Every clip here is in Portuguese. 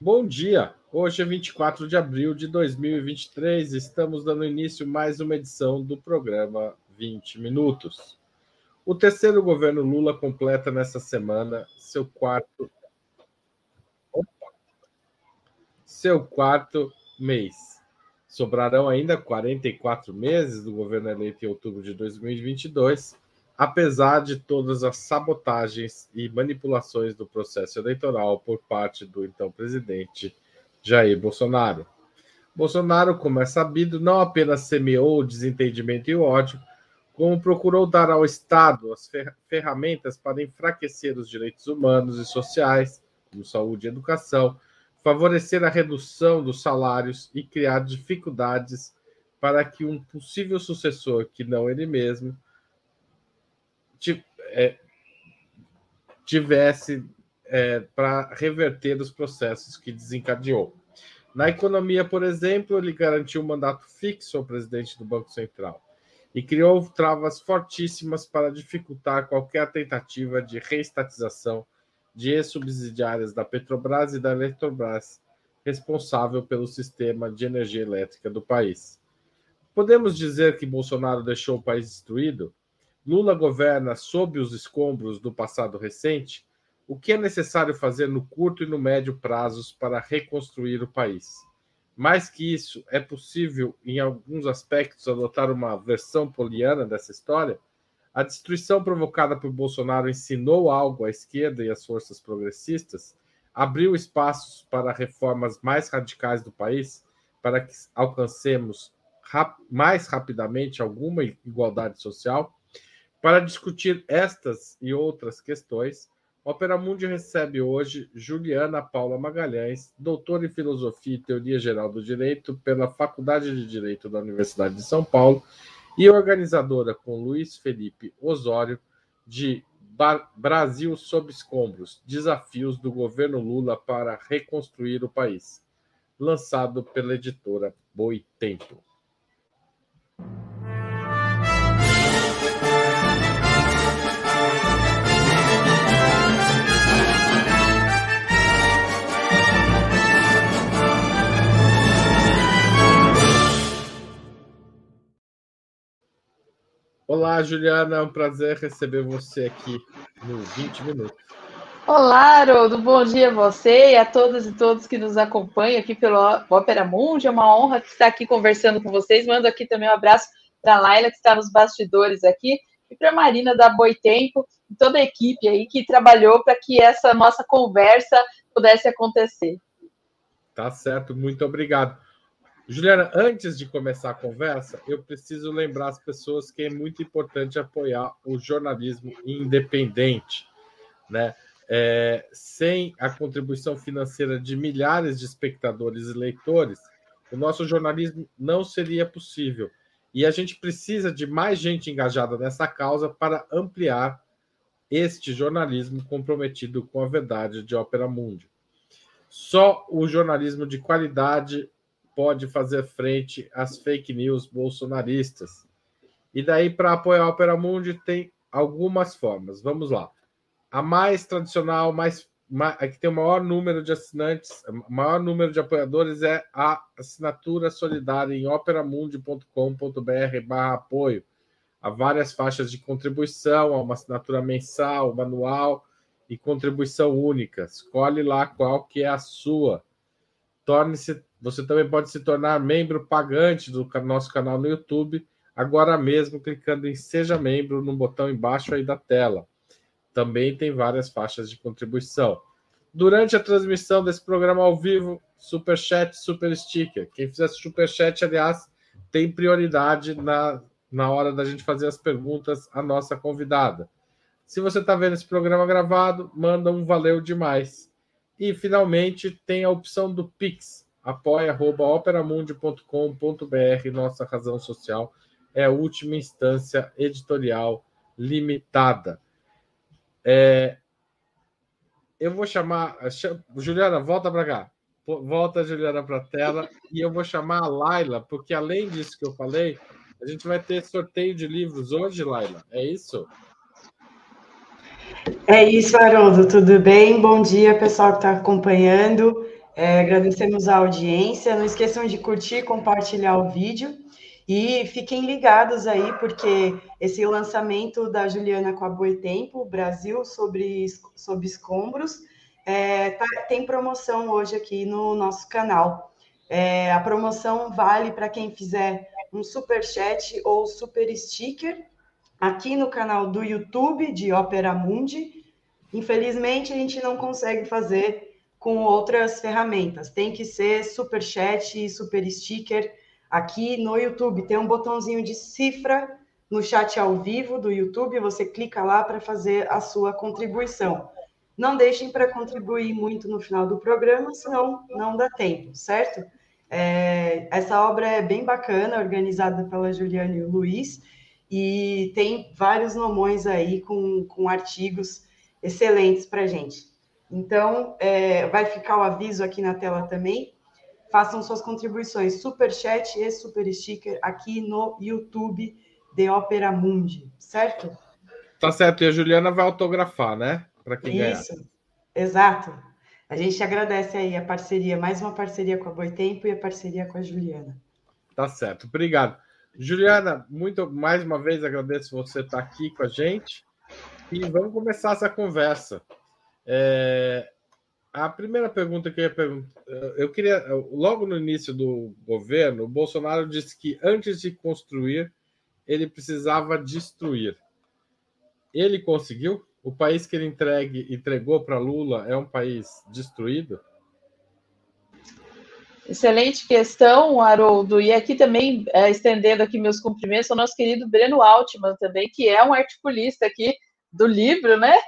Bom dia! Hoje é 24 de abril de 2023, estamos dando início a mais uma edição do programa 20 Minutos. O terceiro governo Lula completa nesta semana seu quarto seu quarto mês. Sobrarão ainda 44 meses do governo eleito em outubro de 2022 apesar de todas as sabotagens e manipulações do processo eleitoral por parte do então presidente Jair Bolsonaro. Bolsonaro, como é sabido, não apenas semeou o desentendimento e o ódio, como procurou dar ao Estado as ferramentas para enfraquecer os direitos humanos e sociais, como saúde e educação, favorecer a redução dos salários e criar dificuldades para que um possível sucessor, que não ele mesmo, tivesse é, para reverter os processos que desencadeou. Na economia, por exemplo, ele garantiu um mandato fixo ao presidente do Banco Central e criou travas fortíssimas para dificultar qualquer tentativa de reestatização de ex-subsidiárias da Petrobras e da Eletrobras, responsável pelo sistema de energia elétrica do país. Podemos dizer que Bolsonaro deixou o país destruído? Lula governa sob os escombros do passado recente, o que é necessário fazer no curto e no médio prazos para reconstruir o país? Mais que isso, é possível, em alguns aspectos, adotar uma versão poliana dessa história? A destruição provocada por Bolsonaro ensinou algo à esquerda e às forças progressistas? Abriu espaços para reformas mais radicais do país, para que alcancemos rap mais rapidamente alguma igualdade social? Para discutir estas e outras questões, Opera Mundi recebe hoje Juliana Paula Magalhães, doutora em Filosofia e Teoria Geral do Direito pela Faculdade de Direito da Universidade de São Paulo e organizadora com Luiz Felipe Osório de Brasil sob escombros: Desafios do governo Lula para reconstruir o país, lançado pela editora Boitempo. Olá, Juliana, é um prazer receber você aqui no 20 Minutos. Olá, Haroldo, bom dia a você e a todas e todos que nos acompanham aqui pelo Ópera Mundi. É uma honra estar aqui conversando com vocês. Mando aqui também um abraço para a Laila, que está nos bastidores aqui, e para a Marina da Boitempo e toda a equipe aí que trabalhou para que essa nossa conversa pudesse acontecer. Tá certo, muito obrigado. Juliana, antes de começar a conversa, eu preciso lembrar as pessoas que é muito importante apoiar o jornalismo independente, né? É, sem a contribuição financeira de milhares de espectadores e leitores, o nosso jornalismo não seria possível. E a gente precisa de mais gente engajada nessa causa para ampliar este jornalismo comprometido com a verdade de Ópera Mundi. Só o jornalismo de qualidade pode fazer frente às fake news bolsonaristas. E daí, para apoiar a Opera Mundi, tem algumas formas. Vamos lá. A mais tradicional, mais, mais a que tem o maior número de assinantes, o maior número de apoiadores é a assinatura solidária em operamundi.com.br barra apoio. Há várias faixas de contribuição, há uma assinatura mensal, manual e contribuição única. Escolhe lá qual que é a sua. Torne-se você também pode se tornar membro pagante do nosso canal no YouTube, agora mesmo clicando em Seja Membro no botão embaixo aí da tela. Também tem várias faixas de contribuição. Durante a transmissão desse programa ao vivo, Super Chat, Super Sticker. Quem fizer Super Chat, aliás, tem prioridade na, na hora da gente fazer as perguntas à nossa convidada. Se você está vendo esse programa gravado, manda um valeu demais. E, finalmente, tem a opção do Pix apoia.operamundi.com.br, nossa razão social é a última instância editorial limitada. É, eu vou chamar. Juliana, volta para cá. Volta, Juliana, para a tela. E eu vou chamar a Laila, porque além disso que eu falei, a gente vai ter sorteio de livros hoje, Laila. É isso? É isso, Haroldo, tudo bem? Bom dia, pessoal que está acompanhando. É, agradecemos a audiência. Não esqueçam de curtir, compartilhar o vídeo e fiquem ligados aí, porque esse lançamento da Juliana com a Boitempo, Brasil sobre, sobre escombros, é, tá, tem promoção hoje aqui no nosso canal. É, a promoção vale para quem fizer um super chat ou super sticker aqui no canal do YouTube de Opera Mundi. Infelizmente, a gente não consegue fazer com outras ferramentas. Tem que ser super chat super sticker aqui no YouTube. Tem um botãozinho de cifra no chat ao vivo do YouTube. Você clica lá para fazer a sua contribuição. Não deixem para contribuir muito no final do programa, senão não dá tempo, certo? É, essa obra é bem bacana, organizada pela Juliane e o Luiz e tem vários nomões aí com, com artigos excelentes para gente. Então, é, vai ficar o aviso aqui na tela também. Façam suas contribuições, super chat e super sticker aqui no YouTube de Ópera Mundi, certo? Tá certo, e a Juliana vai autografar, né? Para quem Isso, ganhar. exato. A gente agradece aí a parceria, mais uma parceria com a Boitempo e a parceria com a Juliana. Tá certo, obrigado. Juliana, muito mais uma vez agradeço você estar aqui com a gente e vamos começar essa conversa. É, a primeira pergunta que eu ia perguntar, eu queria, logo no início do governo, o Bolsonaro disse que antes de construir, ele precisava destruir. Ele conseguiu? O país que ele entregue, entregou para Lula é um país destruído? Excelente questão, Haroldo. E aqui também, é, estendendo aqui meus cumprimentos ao nosso querido Breno Altman também, que é um articulista aqui do livro, né?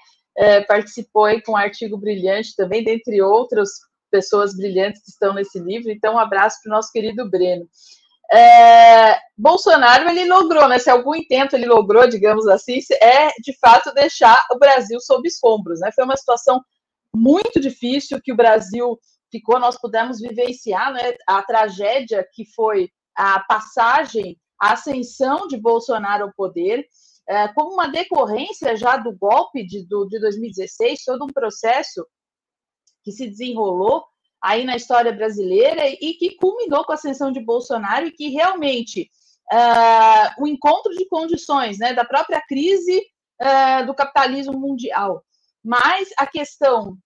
É, participou aí com um artigo brilhante também, dentre outras pessoas brilhantes que estão nesse livro. Então, um abraço para o nosso querido Breno. É, Bolsonaro ele logrou, né? Se algum intento ele logrou, digamos assim, é de fato deixar o Brasil sob escombros, né? Foi uma situação muito difícil que o Brasil ficou, nós pudemos vivenciar né, a tragédia que foi a passagem, a ascensão de Bolsonaro ao poder, é, como uma decorrência já do golpe de, do, de 2016, todo um processo que se desenrolou aí na história brasileira e que culminou com a ascensão de Bolsonaro e que realmente uh, o encontro de condições né, da própria crise uh, do capitalismo mundial, mas a questão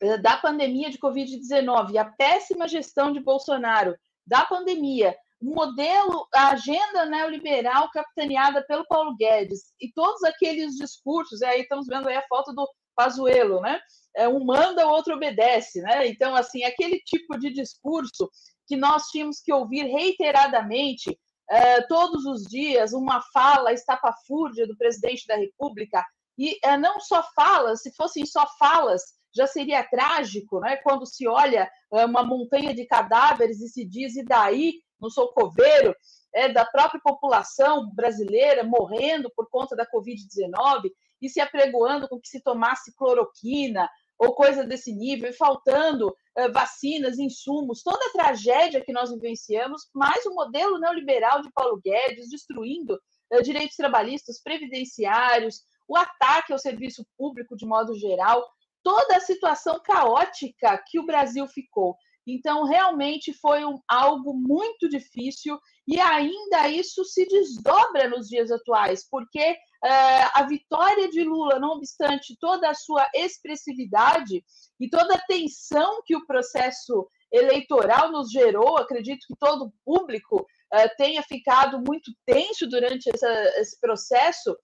eh, da pandemia de Covid-19 e a péssima gestão de Bolsonaro da pandemia, modelo, a agenda neoliberal capitaneada pelo Paulo Guedes e todos aqueles discursos, e aí estamos vendo aí a foto do Pazuello, né? É, um manda, o outro obedece, né? Então, assim, aquele tipo de discurso que nós tínhamos que ouvir reiteradamente, é, todos os dias, uma fala estapafúrdia do presidente da República, e é, não só falas, se fossem só falas, já seria trágico, né? Quando se olha é, uma montanha de cadáveres e se diz, e daí, não sou coveiro, é, da própria população brasileira morrendo por conta da Covid-19 e se apregoando com que se tomasse cloroquina ou coisa desse nível, e faltando é, vacinas, insumos, toda a tragédia que nós vivenciamos, mais o modelo neoliberal de Paulo Guedes destruindo é, direitos trabalhistas, previdenciários, o ataque ao serviço público de modo geral, toda a situação caótica que o Brasil ficou. Então, realmente foi um, algo muito difícil e ainda isso se desdobra nos dias atuais, porque uh, a vitória de Lula, não obstante toda a sua expressividade e toda a tensão que o processo eleitoral nos gerou, acredito que todo o público uh, tenha ficado muito tenso durante essa, esse processo,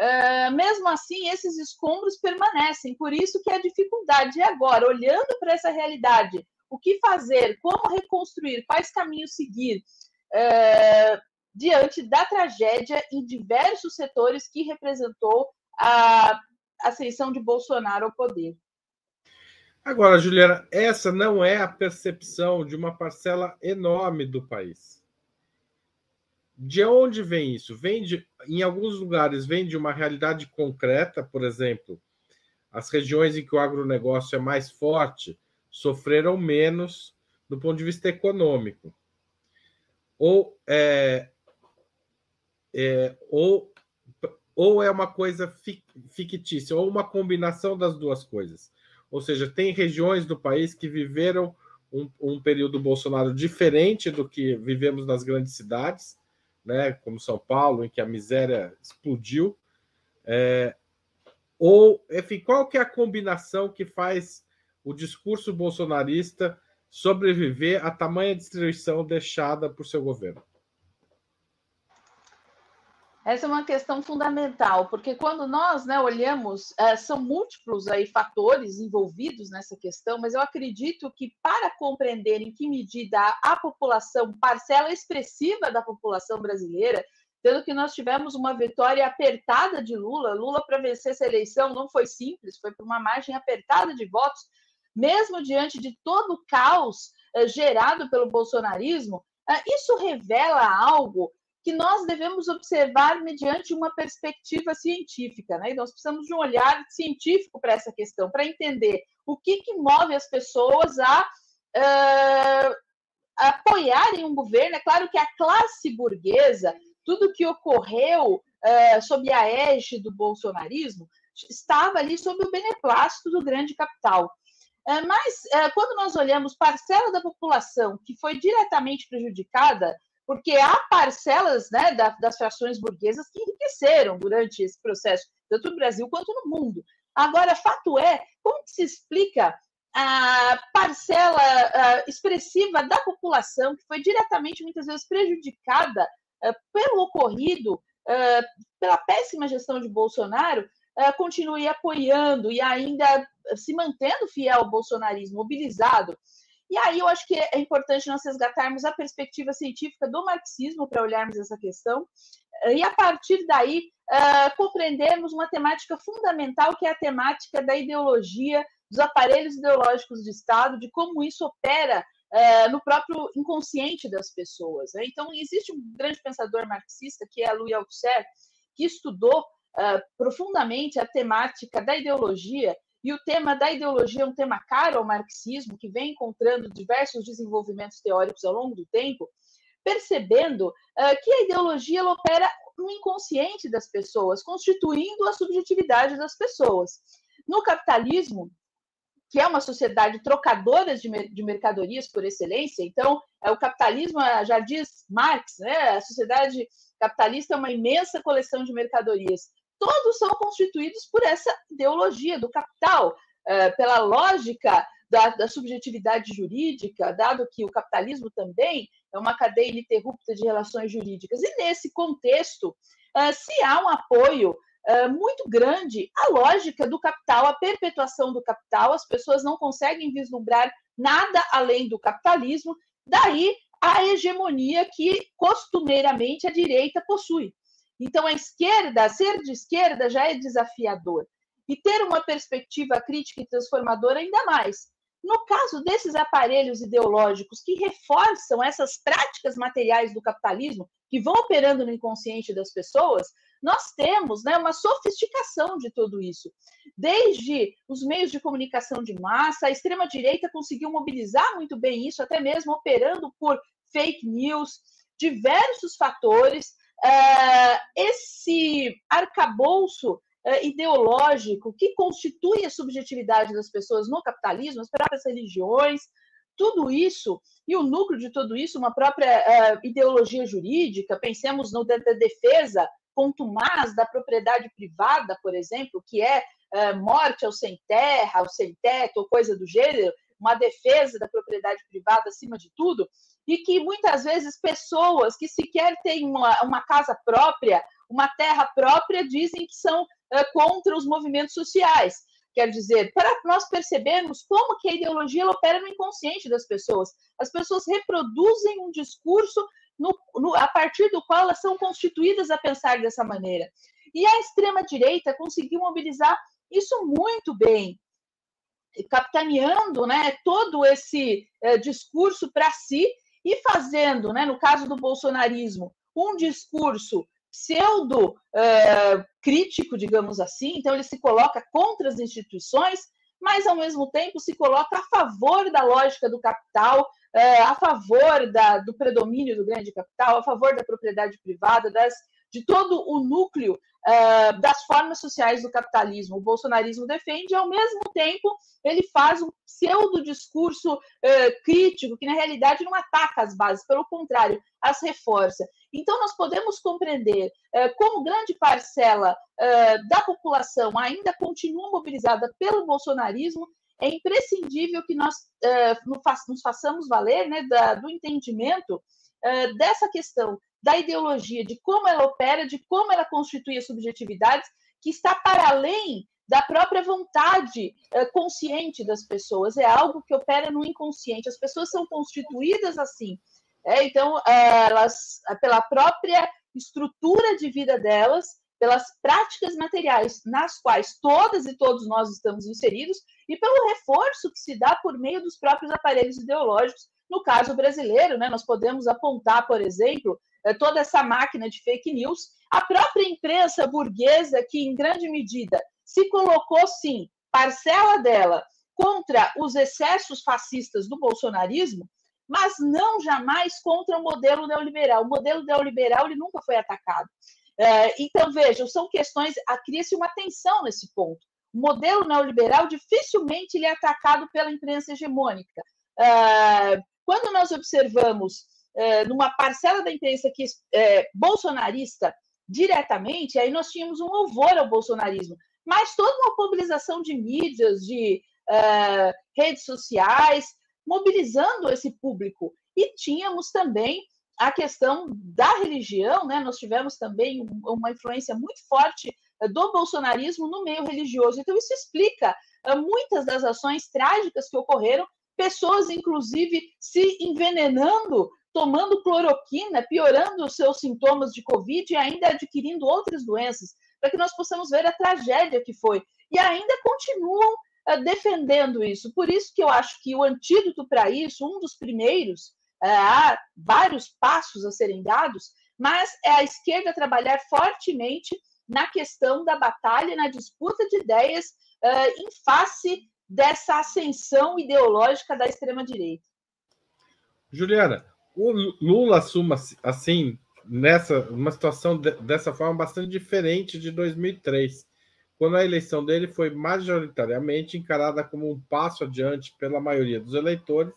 Uh, mesmo assim, esses escombros permanecem. Por isso que a dificuldade agora, olhando para essa realidade, o que fazer, como reconstruir, quais caminhos seguir uh, diante da tragédia em diversos setores que representou a ascensão de Bolsonaro ao poder. Agora, Juliana, essa não é a percepção de uma parcela enorme do país. De onde vem isso? Vem de, em alguns lugares vem de uma realidade concreta, por exemplo, as regiões em que o agronegócio é mais forte sofreram menos do ponto de vista econômico. Ou, é, é, ou ou é uma coisa fictícia, ou uma combinação das duas coisas? Ou seja, tem regiões do país que viveram um, um período Bolsonaro diferente do que vivemos nas grandes cidades, né, como São Paulo, em que a miséria explodiu. É, ou, enfim, qual que é a combinação que faz o discurso bolsonarista sobreviver à tamanha destruição deixada por seu governo? Essa é uma questão fundamental, porque quando nós né, olhamos, é, são múltiplos aí fatores envolvidos nessa questão, mas eu acredito que para compreender em que medida a, população, parcela expressiva da população brasileira, tendo que nós tivemos uma vitória apertada de Lula, Lula para vencer essa eleição não foi simples, foi por uma margem apertada de votos, mesmo diante de todo o caos uh, gerado pelo bolsonarismo, uh, isso revela algo que nós devemos observar mediante uma perspectiva científica, né? E nós precisamos de um olhar científico para essa questão, para entender o que, que move as pessoas a uh, apoiarem um governo. É claro que a classe burguesa, tudo que ocorreu uh, sob a égide do bolsonarismo, estava ali sob o beneplácito do grande capital. Uh, mas, quando nós olhamos parcela da população que foi diretamente prejudicada porque há parcelas né, das frações burguesas que enriqueceram durante esse processo, tanto no Brasil quanto no mundo. Agora, fato é, como se explica a parcela expressiva da população que foi diretamente, muitas vezes, prejudicada pelo ocorrido, pela péssima gestão de Bolsonaro, continue apoiando e ainda se mantendo fiel ao bolsonarismo, mobilizado e aí eu acho que é importante nós resgatarmos a perspectiva científica do marxismo para olharmos essa questão, eh, e a partir daí compreendermos uma temática fundamental, que é a temática da ideologia, dos aparelhos ideológicos de Estado, de como isso opera no próprio inconsciente das pessoas. Né? Então, existe um grande pensador marxista, que é Louis Althusser, que estudou uh, profundamente a temática da ideologia e o tema da ideologia é um tema caro ao marxismo, que vem encontrando diversos desenvolvimentos teóricos ao longo do tempo, percebendo uh, que a ideologia opera no inconsciente das pessoas, constituindo a subjetividade das pessoas. No capitalismo, que é uma sociedade trocadora de, de mercadorias por excelência, então é, o capitalismo, já diz Marx, né, a sociedade capitalista é uma imensa coleção de mercadorias todos são constituídos por essa ideologia do capital, é, pela lógica da, da, subjetividade jurídica, dado que o capitalismo também é uma cadeia ininterrupta de relações jurídicas. E nesse contexto, é, se há um apoio é, muito grande à lógica do capital, à perpetuação do capital, as pessoas não conseguem vislumbrar nada além do capitalismo, daí a hegemonia que costumeiramente a direita possui. Então, a esquerda, ser de esquerda já é desafiador. E ter uma perspectiva crítica e transformadora ainda mais. No caso desses aparelhos ideológicos que reforçam essas práticas materiais do capitalismo, que vão operando no inconsciente das pessoas, nós temos né, uma sofisticação de tudo isso. Desde os meios de comunicação de massa, a extrema-direita conseguiu mobilizar muito bem isso, até mesmo operando por fake news, diversos fatores esse arcabouço uh, ideológico que constitui a subjetividade das pessoas no capitalismo, as próprias religiões, tudo isso, e o núcleo de tudo isso, uma própria uh, ideologia jurídica, pensemos no da, da defesa contumaz da propriedade privada, por exemplo, que é uh, morte ao sem terra, ao sem teto, ou coisa do gênero, uma defesa da propriedade privada acima de tudo, e que muitas vezes pessoas que sequer têm uma, uma casa própria, uma terra própria, dizem que são uh, contra os movimentos sociais. Quer dizer, para nós percebermos como que a ideologia opera no inconsciente das pessoas. As pessoas reproduzem um discurso no, no, a partir do qual elas são constituídas a pensar dessa maneira. E a extrema-direita conseguiu mobilizar isso muito bem, capitaneando né, todo esse discurso para si e fazendo, né, no caso do bolsonarismo, um discurso pseudo uh, crítico, digamos assim, então ele se coloca contra as instituições, mas ao mesmo tempo se coloca a favor da lógica do capital, uh, a favor da, do predomínio do grande capital, a favor da propriedade privada, das de todo o núcleo uh, das formas sociais do capitalismo. O bolsonarismo defende, e ao mesmo tempo ele faz um pseudo discurso uh, crítico, que na realidade não ataca as bases, pelo contrário, as reforça. Então, nós podemos compreender uh, como grande parcela da população ainda continua mobilizada pelo bolsonarismo. É imprescindível que nós nos façamos valer né, do entendimento dessa questão da ideologia, de como ela opera, de como ela constitui as subjetividades, que está para além da própria vontade uh, consciente das pessoas, é algo que opera no inconsciente. As pessoas são constituídas assim. É, então, uh, elas, pela própria estrutura de vida delas, pelas práticas materiais nas quais todas e todos nós estamos inseridos, e pelo reforço que se dá por meio dos próprios aparelhos ideológicos. No caso brasileiro, né, nós podemos apontar, por exemplo, eh, toda essa máquina de fake news, a própria imprensa burguesa, que em grande medida se colocou, sim, parcela dela contra os excessos fascistas do bolsonarismo, mas não jamais contra o modelo neoliberal. O modelo neoliberal ele nunca foi atacado. Eh, então, vejam, são questões, cria-se uma tensão nesse ponto. O modelo neoliberal dificilmente ele é atacado pela imprensa hegemônica. Eh, quando nós observamos é, numa parcela da imprensa que é bolsonarista diretamente, aí nós tínhamos um louvor ao bolsonarismo, mas toda uma mobilização de mídias, de é, redes sociais, mobilizando esse público. E tínhamos também a questão da religião, né? Nós tivemos também uma influência muito forte do bolsonarismo no meio religioso. Então, isso explica muitas das ações trágicas que ocorreram, pessoas, inclusive, se envenenando tomando cloroquina, piorando os seus sintomas de Covid e ainda adquirindo outras doenças, para que nós possamos ver a tragédia que foi. E ainda continuam uh, defendendo isso. Por isso que eu acho que o antídoto para isso, um dos primeiros, uh, há vários passos a serem dados, mas é a esquerda trabalhar fortemente na questão da batalha, na disputa de ideias uh, em face dessa ascensão ideológica da extrema-direita. Juliana, o Lula assuma assim nessa uma situação de, dessa forma bastante diferente de 2003, quando a eleição dele foi majoritariamente encarada como um passo adiante pela maioria dos eleitores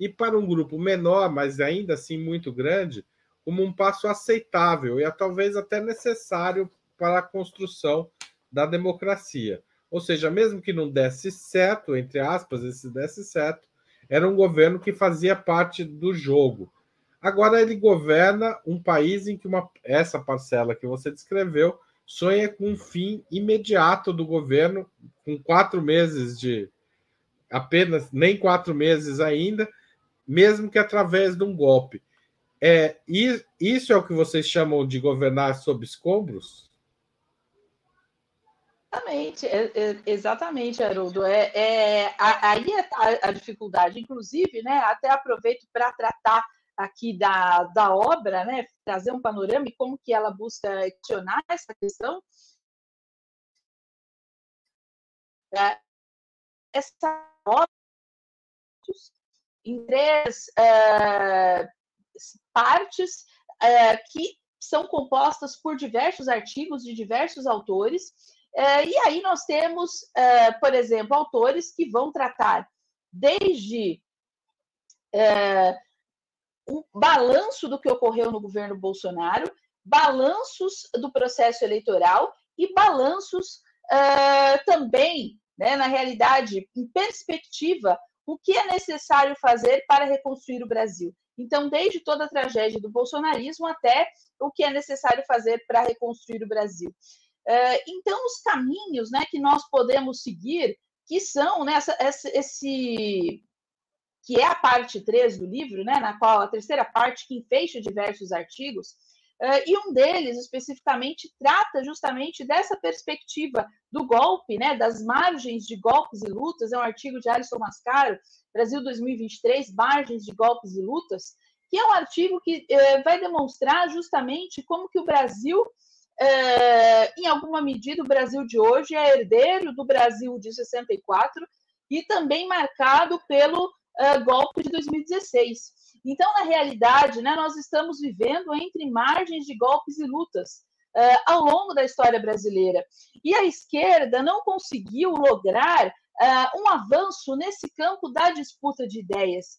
e para um grupo menor, mas ainda assim muito grande, como um passo aceitável e talvez até necessário para a construção da democracia. Ou seja, mesmo que não desse certo, entre aspas, esse desse certo, era um governo que fazia parte do jogo. Agora ele governa um país em que uma, essa parcela que você descreveu sonha com um fim imediato do governo, com quatro meses de apenas nem quatro meses ainda, mesmo que através de um golpe. É, isso é o que vocês chamam de governar sob escombros? Exatamente, é, é, exatamente, Haroldo. É, é, aí é a, a, dificuldade, inclusive, né? Até aproveito para tratar aqui da, da obra, né? Trazer um panorama e como que ela busca questionar essa questão. Essa obra em três partes que são compostas por diversos artigos de diversos autores e aí nós temos, é, por exemplo, autores que vão tratar desde um balanço do que ocorreu no governo Bolsonaro, balanços do processo eleitoral e balanços também, né, na realidade, em perspectiva, o que é necessário fazer para reconstruir o Brasil. Então, desde toda a tragédia do bolsonarismo até o que é necessário fazer para reconstruir o Brasil. É, então, os caminhos né, que nós podemos seguir, que são né, essa, esse que é a parte 3 do livro, né, na qual a terceira parte que enfeixa diversos artigos, uh, e um deles especificamente trata justamente dessa perspectiva do golpe, né, das margens de golpes e lutas, é um artigo de Alisson Mascaro, Brasil 2023, margens de golpes e lutas, que é um artigo que uh, vai demonstrar justamente como que o Brasil é, em alguma medida, o Brasil de hoje é herdeiro do Brasil de 64 e também marcado pelo é, golpe de 2016. Então, na realidade, né, nós estamos vivendo entre margens de golpes e lutas. uh, ao longo da história brasileira. E a esquerda não conseguiu lograr um avanço nesse campo da disputa de ideias.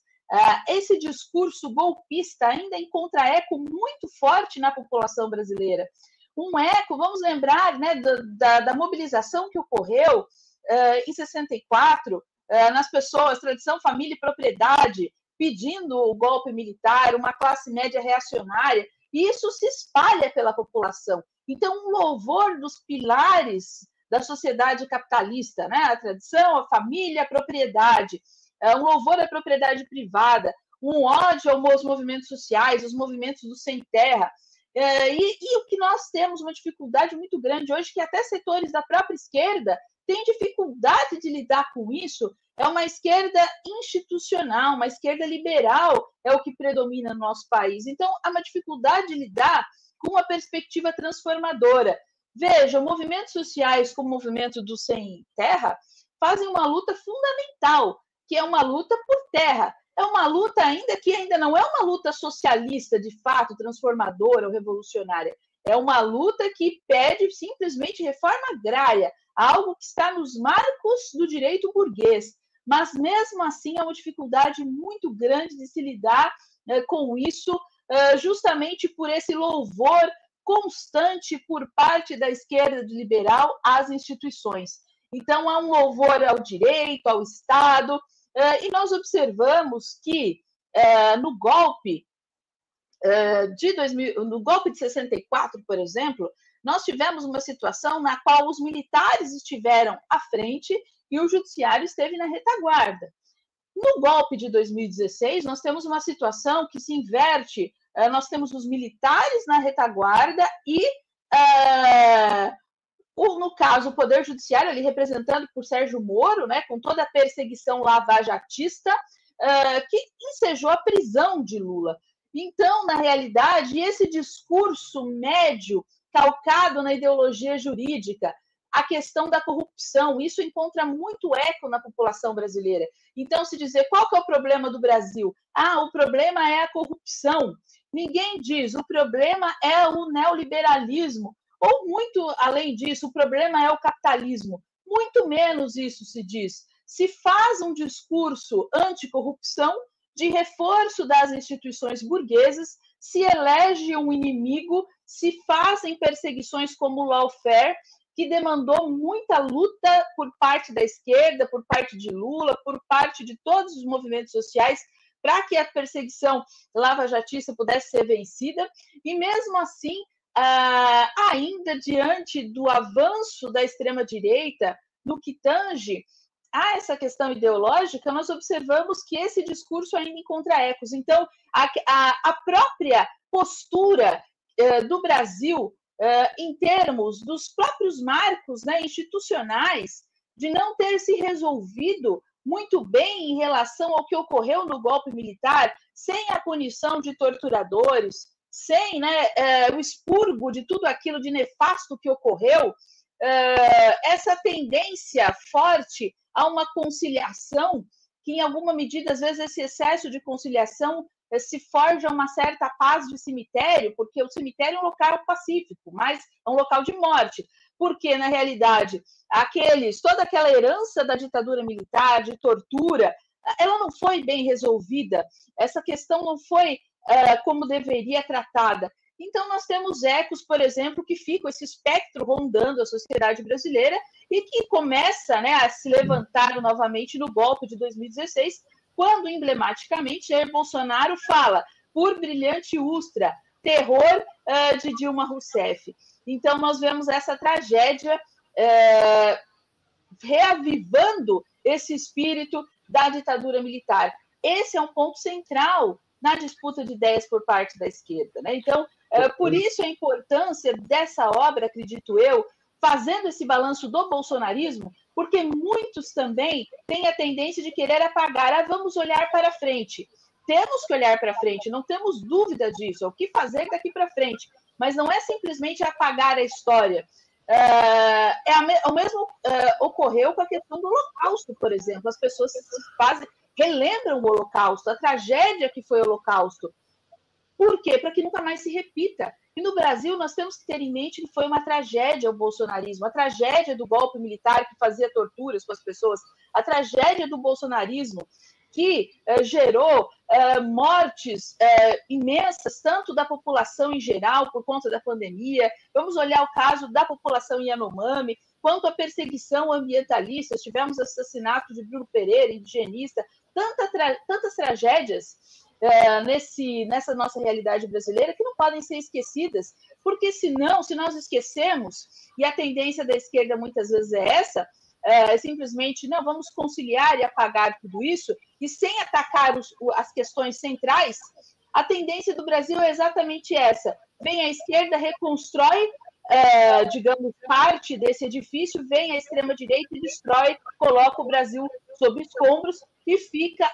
Esse discurso golpista ainda encontra eco muito forte na população brasileira. Um eco, vamos lembrar, né, da, da, mobilização que ocorreu em 64, nas pessoas, tradição, família e propriedade, pedindo o golpe militar, uma classe média reacionária, e isso se espalha pela população. Então, um louvor dos pilares da sociedade capitalista, né? A tradição, a família, a propriedade, é, um louvor à propriedade privada, um ódio aos movimentos sociais, os movimentos do sem terra. É, e, e, o que nós temos uma dificuldade muito grande hoje, que até setores da própria esquerda têm dificuldade de lidar com isso, é uma esquerda institucional, uma esquerda liberal é o que predomina no nosso país. Então, há uma dificuldade de lidar com uma perspectiva transformadora. Veja, movimentos sociais como o movimento do Sem Terra fazem uma luta fundamental, que é uma luta por terra. É uma luta ainda que ainda não é uma luta socialista, de fato, transformadora ou revolucionária. É uma luta que pede simplesmente reforma agrária, algo que está nos marcos do direito burguês mas mesmo assim é uma dificuldade muito grande de se lidar né, com isso, uh, justamente por esse louvor constante por parte da esquerda liberal às instituições. Então, há um louvor ao direito, ao Estado, e nós observamos que uh, no golpe de 2000, no golpe de 64, por exemplo, nós tivemos uma situação na qual os militares estiveram à frente e o judiciário esteve na retaguarda. No golpe de 2016, nós temos uma situação que se inverte. Nós temos os militares na retaguarda e, no caso, o Poder Judiciário, ali representado por Sérgio Moro, né, com toda a perseguição lavajatista, é, que ensejou a prisão de Lula. Então, na realidade, esse discurso médio, calcado na ideologia jurídica, a questão da corrupção. Isso encontra muito eco na população brasileira. Então, se dizer qual que é o problema do Brasil? Ah, o problema é a corrupção. Ninguém diz, o problema é o neoliberalismo. Ou muito além disso, o problema é o capitalismo. Muito menos isso se diz. Se faz um discurso anticorrupção, de reforço das instituições burguesas, se elege um inimigo, se fazem perseguições como o lawfare, que demandou muita luta por parte da esquerda, por parte de Lula, por parte de todos os movimentos sociais, para que a perseguição lava-jatista pudesse ser vencida, e mesmo assim, ah, ainda diante do avanço da extrema-direita, no que tange a essa questão ideológica, nós observamos que esse discurso ainda encontra ecos. Então, a, a, a própria postura eh, do Brasil uh, em termos dos próprios marcos né, institucionais, de não ter se resolvido muito bem em relação ao que ocorreu no golpe militar, sem a punição de torturadores, sem né, uh, o expurgo de tudo aquilo de nefasto que ocorreu, uh, essa tendência forte a uma conciliação, que em alguma medida, às vezes, esse excesso de conciliação eh, se forja uma certa paz de cemitério, porque o cemitério é um local pacífico, mas é um local de morte. Porque, na realidade, aqueles, toda aquela herança da ditadura militar, de tortura, ela não foi bem resolvida, essa questão não foi uh, como deveria tratada. Então, nós temos ecos, por exemplo, que ficam esse espectro rondando a sociedade brasileira e que começa né, a se levantar novamente no golpe de 2016, quando emblematicamente Jair Bolsonaro fala por brilhante Ustra, terror uh, de Dilma Rousseff. Então, nós vemos essa tragédia uh, reavivando esse espírito da ditadura militar. Esse é um ponto central na disputa de ideias por parte da esquerda. Né? Então, uh, por isso a importância dessa obra, acredito eu, fazendo esse balanço do bolsonarismo, porque muitos também têm a tendência de querer apagar. Ah, vamos olhar para frente. Temos que olhar para frente, não temos dúvida disso. É o que fazer daqui para frente. Mas não é simplesmente apagar a história. Uh, é o mesmo uh, ocorreu com a questão do Holocausto, por exemplo. As pessoas fazem, relembram o Holocausto, a tragédia que foi o Holocausto. Por quê? Para que nunca mais se repita. E no Brasil, nós temos que ter em mente que foi uma tragédia o bolsonarismo, a tragédia do golpe militar que fazia torturas com as pessoas, a tragédia do bolsonarismo que eh, gerou eh, mortes eh, imensas, tanto da população em geral, por conta da pandemia. Vamos olhar o caso da população Yanomami, quanto à perseguição ambientalista. Tivemos assassinato de Bruno Pereira, indigenista, tanta tra tantas tragédias nesse, nessa nossa realidade brasileira que não podem ser esquecidas, porque senão, se nós esquecemos, e a tendência da esquerda muitas vezes é essa, é, simplesmente não vamos conciliar e apagar tudo isso, e sem atacar os, as questões centrais, a tendência do Brasil é exatamente essa. Vem a esquerda, reconstrói, é, digamos, parte desse edifício, vem a extrema-direita e destrói, coloca o Brasil sob escombros e fica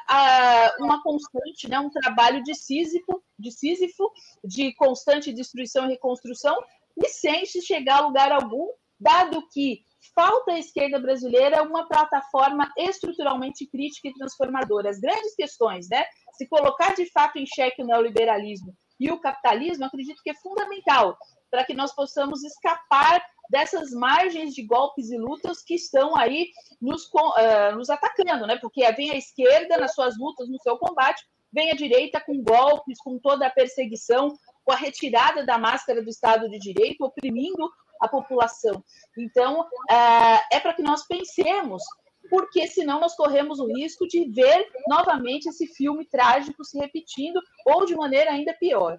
uma constante, né, um trabalho de Sísifo, de Sísifo, de constante destruição e reconstrução, e sem se chegar a lugar algum, dado que falta à esquerda brasileira uma plataforma estruturalmente crítica e transformadora. As grandes questões, né? Se colocar de fato em xeque o neoliberalismo e o capitalismo, acredito que é fundamental para que nós possamos escapar dessas margens de golpes e lutas que estão aí nos, uh, nos atacando, né? Porque vem a esquerda nas suas lutas, no seu combate, vem a direita com golpes, com toda a perseguição, com a retirada da máscara do Estado de Direito, oprimindo a população. Então, é, é para que nós pensemos, porque senão nós corremos o risco de ver novamente esse filme trágico se repetindo, ou de maneira ainda pior.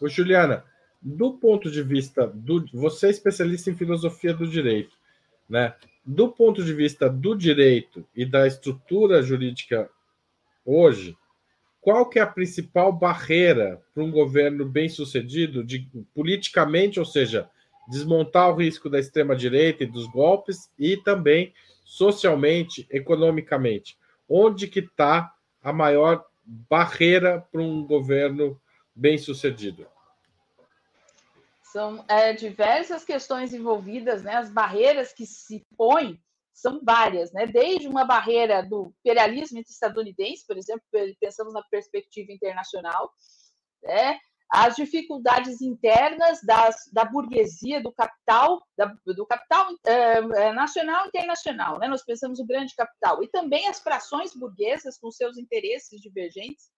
Ô, Juliana, do ponto de vista do. Você é especialista em filosofia do direito, né? Do ponto de vista do direito e da estrutura jurídica hoje, qual que é a principal barreira para um governo bem sucedido, de, politicamente, ou seja, desmontar o risco da extrema-direita e dos golpes e também socialmente, economicamente. Onde que está a maior barreira para um governo bem sucedido? São é, diversas questões envolvidas, né? As barreiras que se põem são várias, né? Desde uma barreira do imperialismo estadunidense, por exemplo, pensamos na perspectiva internacional, né? As dificuldades internas das, da burguesia, do capital, da, do capital é, nacional e internacional. Né? Nós pensamos o grande capital. E também as frações burguesas com seus interesses divergentes.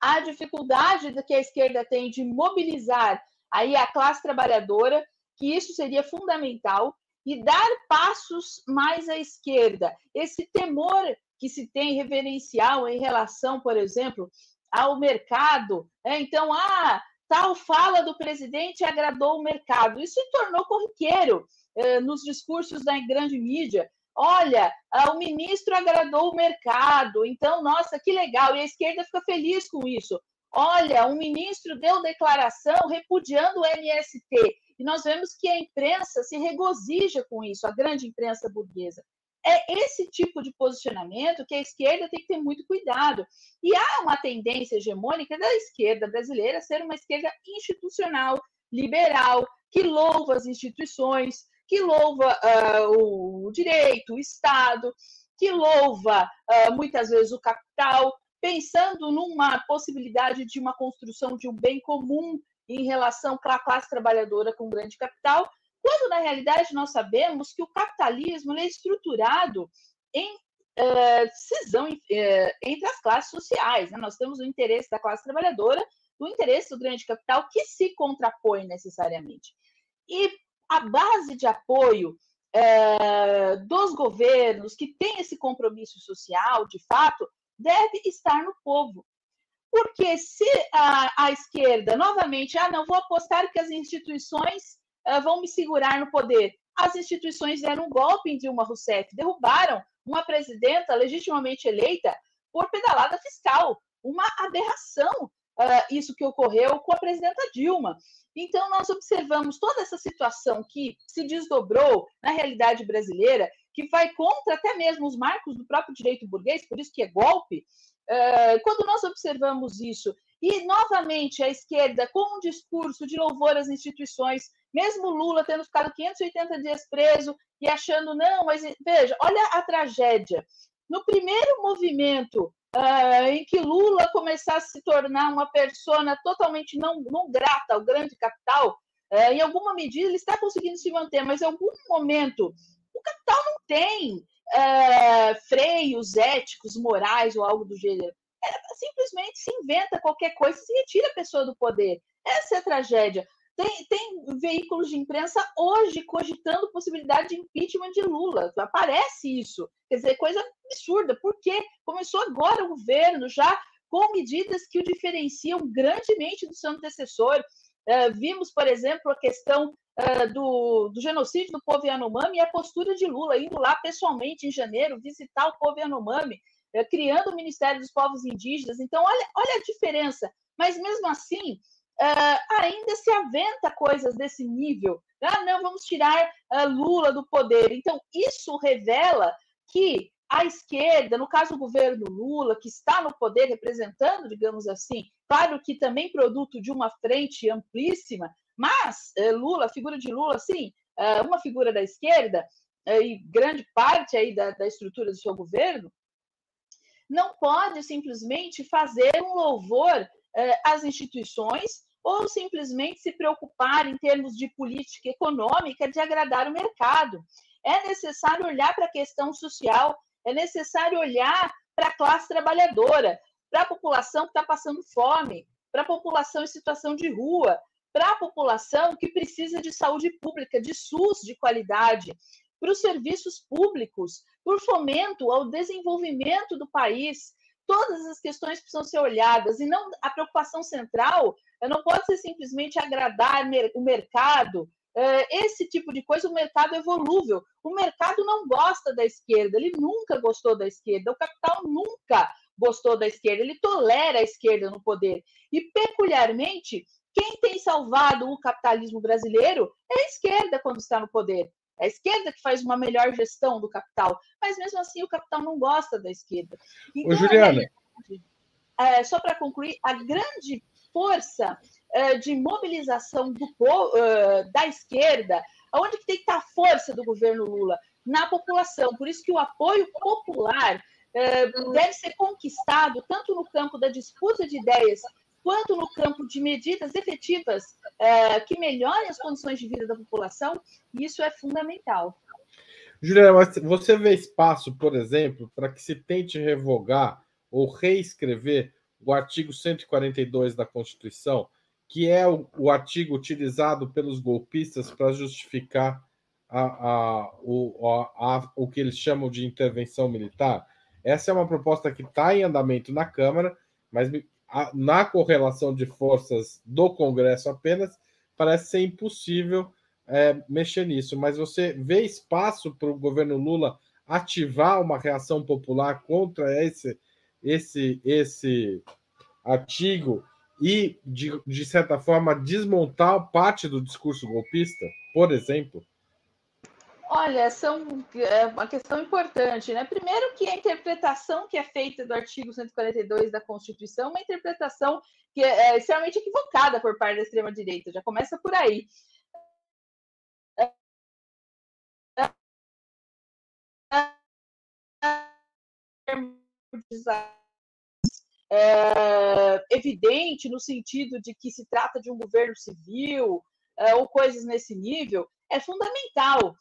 A dificuldade que a esquerda tem de mobilizar aí a classe trabalhadora, que isso seria fundamental, e dar passos mais à esquerda. Esse temor que se tem reverencial em relação, por exemplo, ao mercado. Né? Então, ah, tal fala do presidente agradou o mercado. Isso se tornou corriqueiro eh, nos discursos da grande mídia. Olha, ah, o ministro agradou o mercado, então, nossa, que legal. E a esquerda fica feliz com isso. Olha, o ministro deu declaração repudiando o MST. E nós vemos que a imprensa se regozija com isso, a grande imprensa burguesa. É esse tipo de posicionamento que a esquerda tem que ter muito cuidado. E há uma tendência hegemônica da esquerda brasileira ser uma esquerda institucional, liberal, que louva as instituições, que louva uh, o direito, o Estado, que louva uh, muitas vezes o capital, pensando numa possibilidade de uma construção de um bem comum em relação à classe trabalhadora com grande capital, quando, na realidade, nós sabemos que o capitalismo é estruturado em uh, cisão uh, entre as classes sociais. Né? Nós temos o interesse da classe trabalhadora, o interesse do grande capital, que se contrapõe necessariamente. E a base de apoio uh, dos governos que tem esse compromisso social, de fato, deve estar no povo. Porque se a, a esquerda, novamente, ah, não, vou apostar que as instituições vão me segurar no poder. As instituições deram um golpe em Dilma Rousseff, derrubaram uma presidenta legitimamente eleita por pedalada fiscal. Uma aberração uh, isso que ocorreu com a presidenta Dilma. Então, nós observamos toda essa situação que se desdobrou na realidade brasileira, que vai contra até mesmo os marcos do próprio direito burguês, por isso que é golpe. Uh, quando nós observamos isso, e novamente a esquerda com um discurso de louvor às instituições, mesmo Lula tendo ficado 580 dias preso e achando, não, mas veja, olha a tragédia. no primeiro movimento uh, em que Lula começasse a se tornar uma persona totalmente não, não grata ao grande capital, uh, em alguma medida ele está conseguindo se manter, mas em algum momento o capital não tem uh, freios éticos, morais ou algo do gênero. É, simplesmente se inventa qualquer coisa e retira a pessoa do poder. Essa é a tragédia. Tem, tem, veículos de imprensa hoje cogitando possibilidade de impeachment de Lula. Aparece isso. Quer dizer, coisa absurda. Por quê? Começou agora o governo já com medidas que o diferenciam grandemente do seu antecessor. Uh, vimos, por exemplo, a questão uh, do, do, genocídio do povo Yanomami e a postura de Lula, indo lá pessoalmente em janeiro visitar o povo Yanomami, uh, criando o Ministério dos Povos Indígenas. Então, olha, olha a diferença. Mas mesmo assim, uh, ainda se aventa coisas desse nível. Ah, não, vamos tirar uh, Lula do poder. Então, isso revela que a esquerda, no caso do governo Lula, que está no poder representando, digamos assim, claro que também produto de uma frente amplíssima, mas uh, Lula, a figura de Lula, sim, uma figura da esquerda, e grande parte aí da, da estrutura do seu governo, não pode simplesmente fazer um louvor às instituições ou simplesmente se preocupar em termos de política econômica de agradar o mercado. É necessário olhar para a questão social, é necessário olhar para a classe trabalhadora, para a população que está passando fome, para a população em situação de rua, para a população que precisa de saúde pública, de SUS de qualidade, para os serviços públicos, por fomento ao desenvolvimento do país. Todas as questões precisam ser olhadas e não a preocupação central não pode ser simplesmente agradar o mercado. É, esse tipo de coisa, o mercado é volúvel. O mercado não gosta da esquerda, ele nunca gostou da esquerda, o capital nunca gostou da esquerda, ele tolera a esquerda no poder. E, peculiarmente, quem tem salvado o capitalismo brasileiro é a esquerda quando está no poder. É a esquerda que faz uma melhor gestão do capital, mas mesmo assim o capital não gosta da esquerda. Então, Ô, Juliana. É, só para concluir, a grande força uh, de mobilização do, uh, da esquerda, onde que tem que estar a força do governo Lula? Na população. Por isso que o apoio popular uh, deve ser conquistado tanto no campo da disputa de ideias quanto no campo de medidas efetivas que melhorem as condições de vida da população, isso é fundamental. Juliana, você vê espaço, por exemplo, para que se tente revogar ou reescrever o artigo 142 da Constituição, que é o, o artigo utilizado pelos golpistas para justificar a, a, o, a, o que eles chamam de intervenção militar. Essa é uma proposta que está em andamento na Câmara, mas na correlação de forças do Congresso apenas, parece ser impossível é, mexer nisso. Mas você vê espaço para o governo Lula ativar uma reação popular contra esse esse, esse artigo e, de, de certa forma, desmontar parte do discurso golpista, por exemplo? Olha, são, é uma questão importante, né? Primeiro que a interpretação que é feita do artigo 142 da Constituição é uma interpretação que é, é extremamente equivocada por parte da extrema-direita, já começa por aí. é, evidente no sentido de que se trata de um governo civil é, ou coisas nesse nível, é fundamental.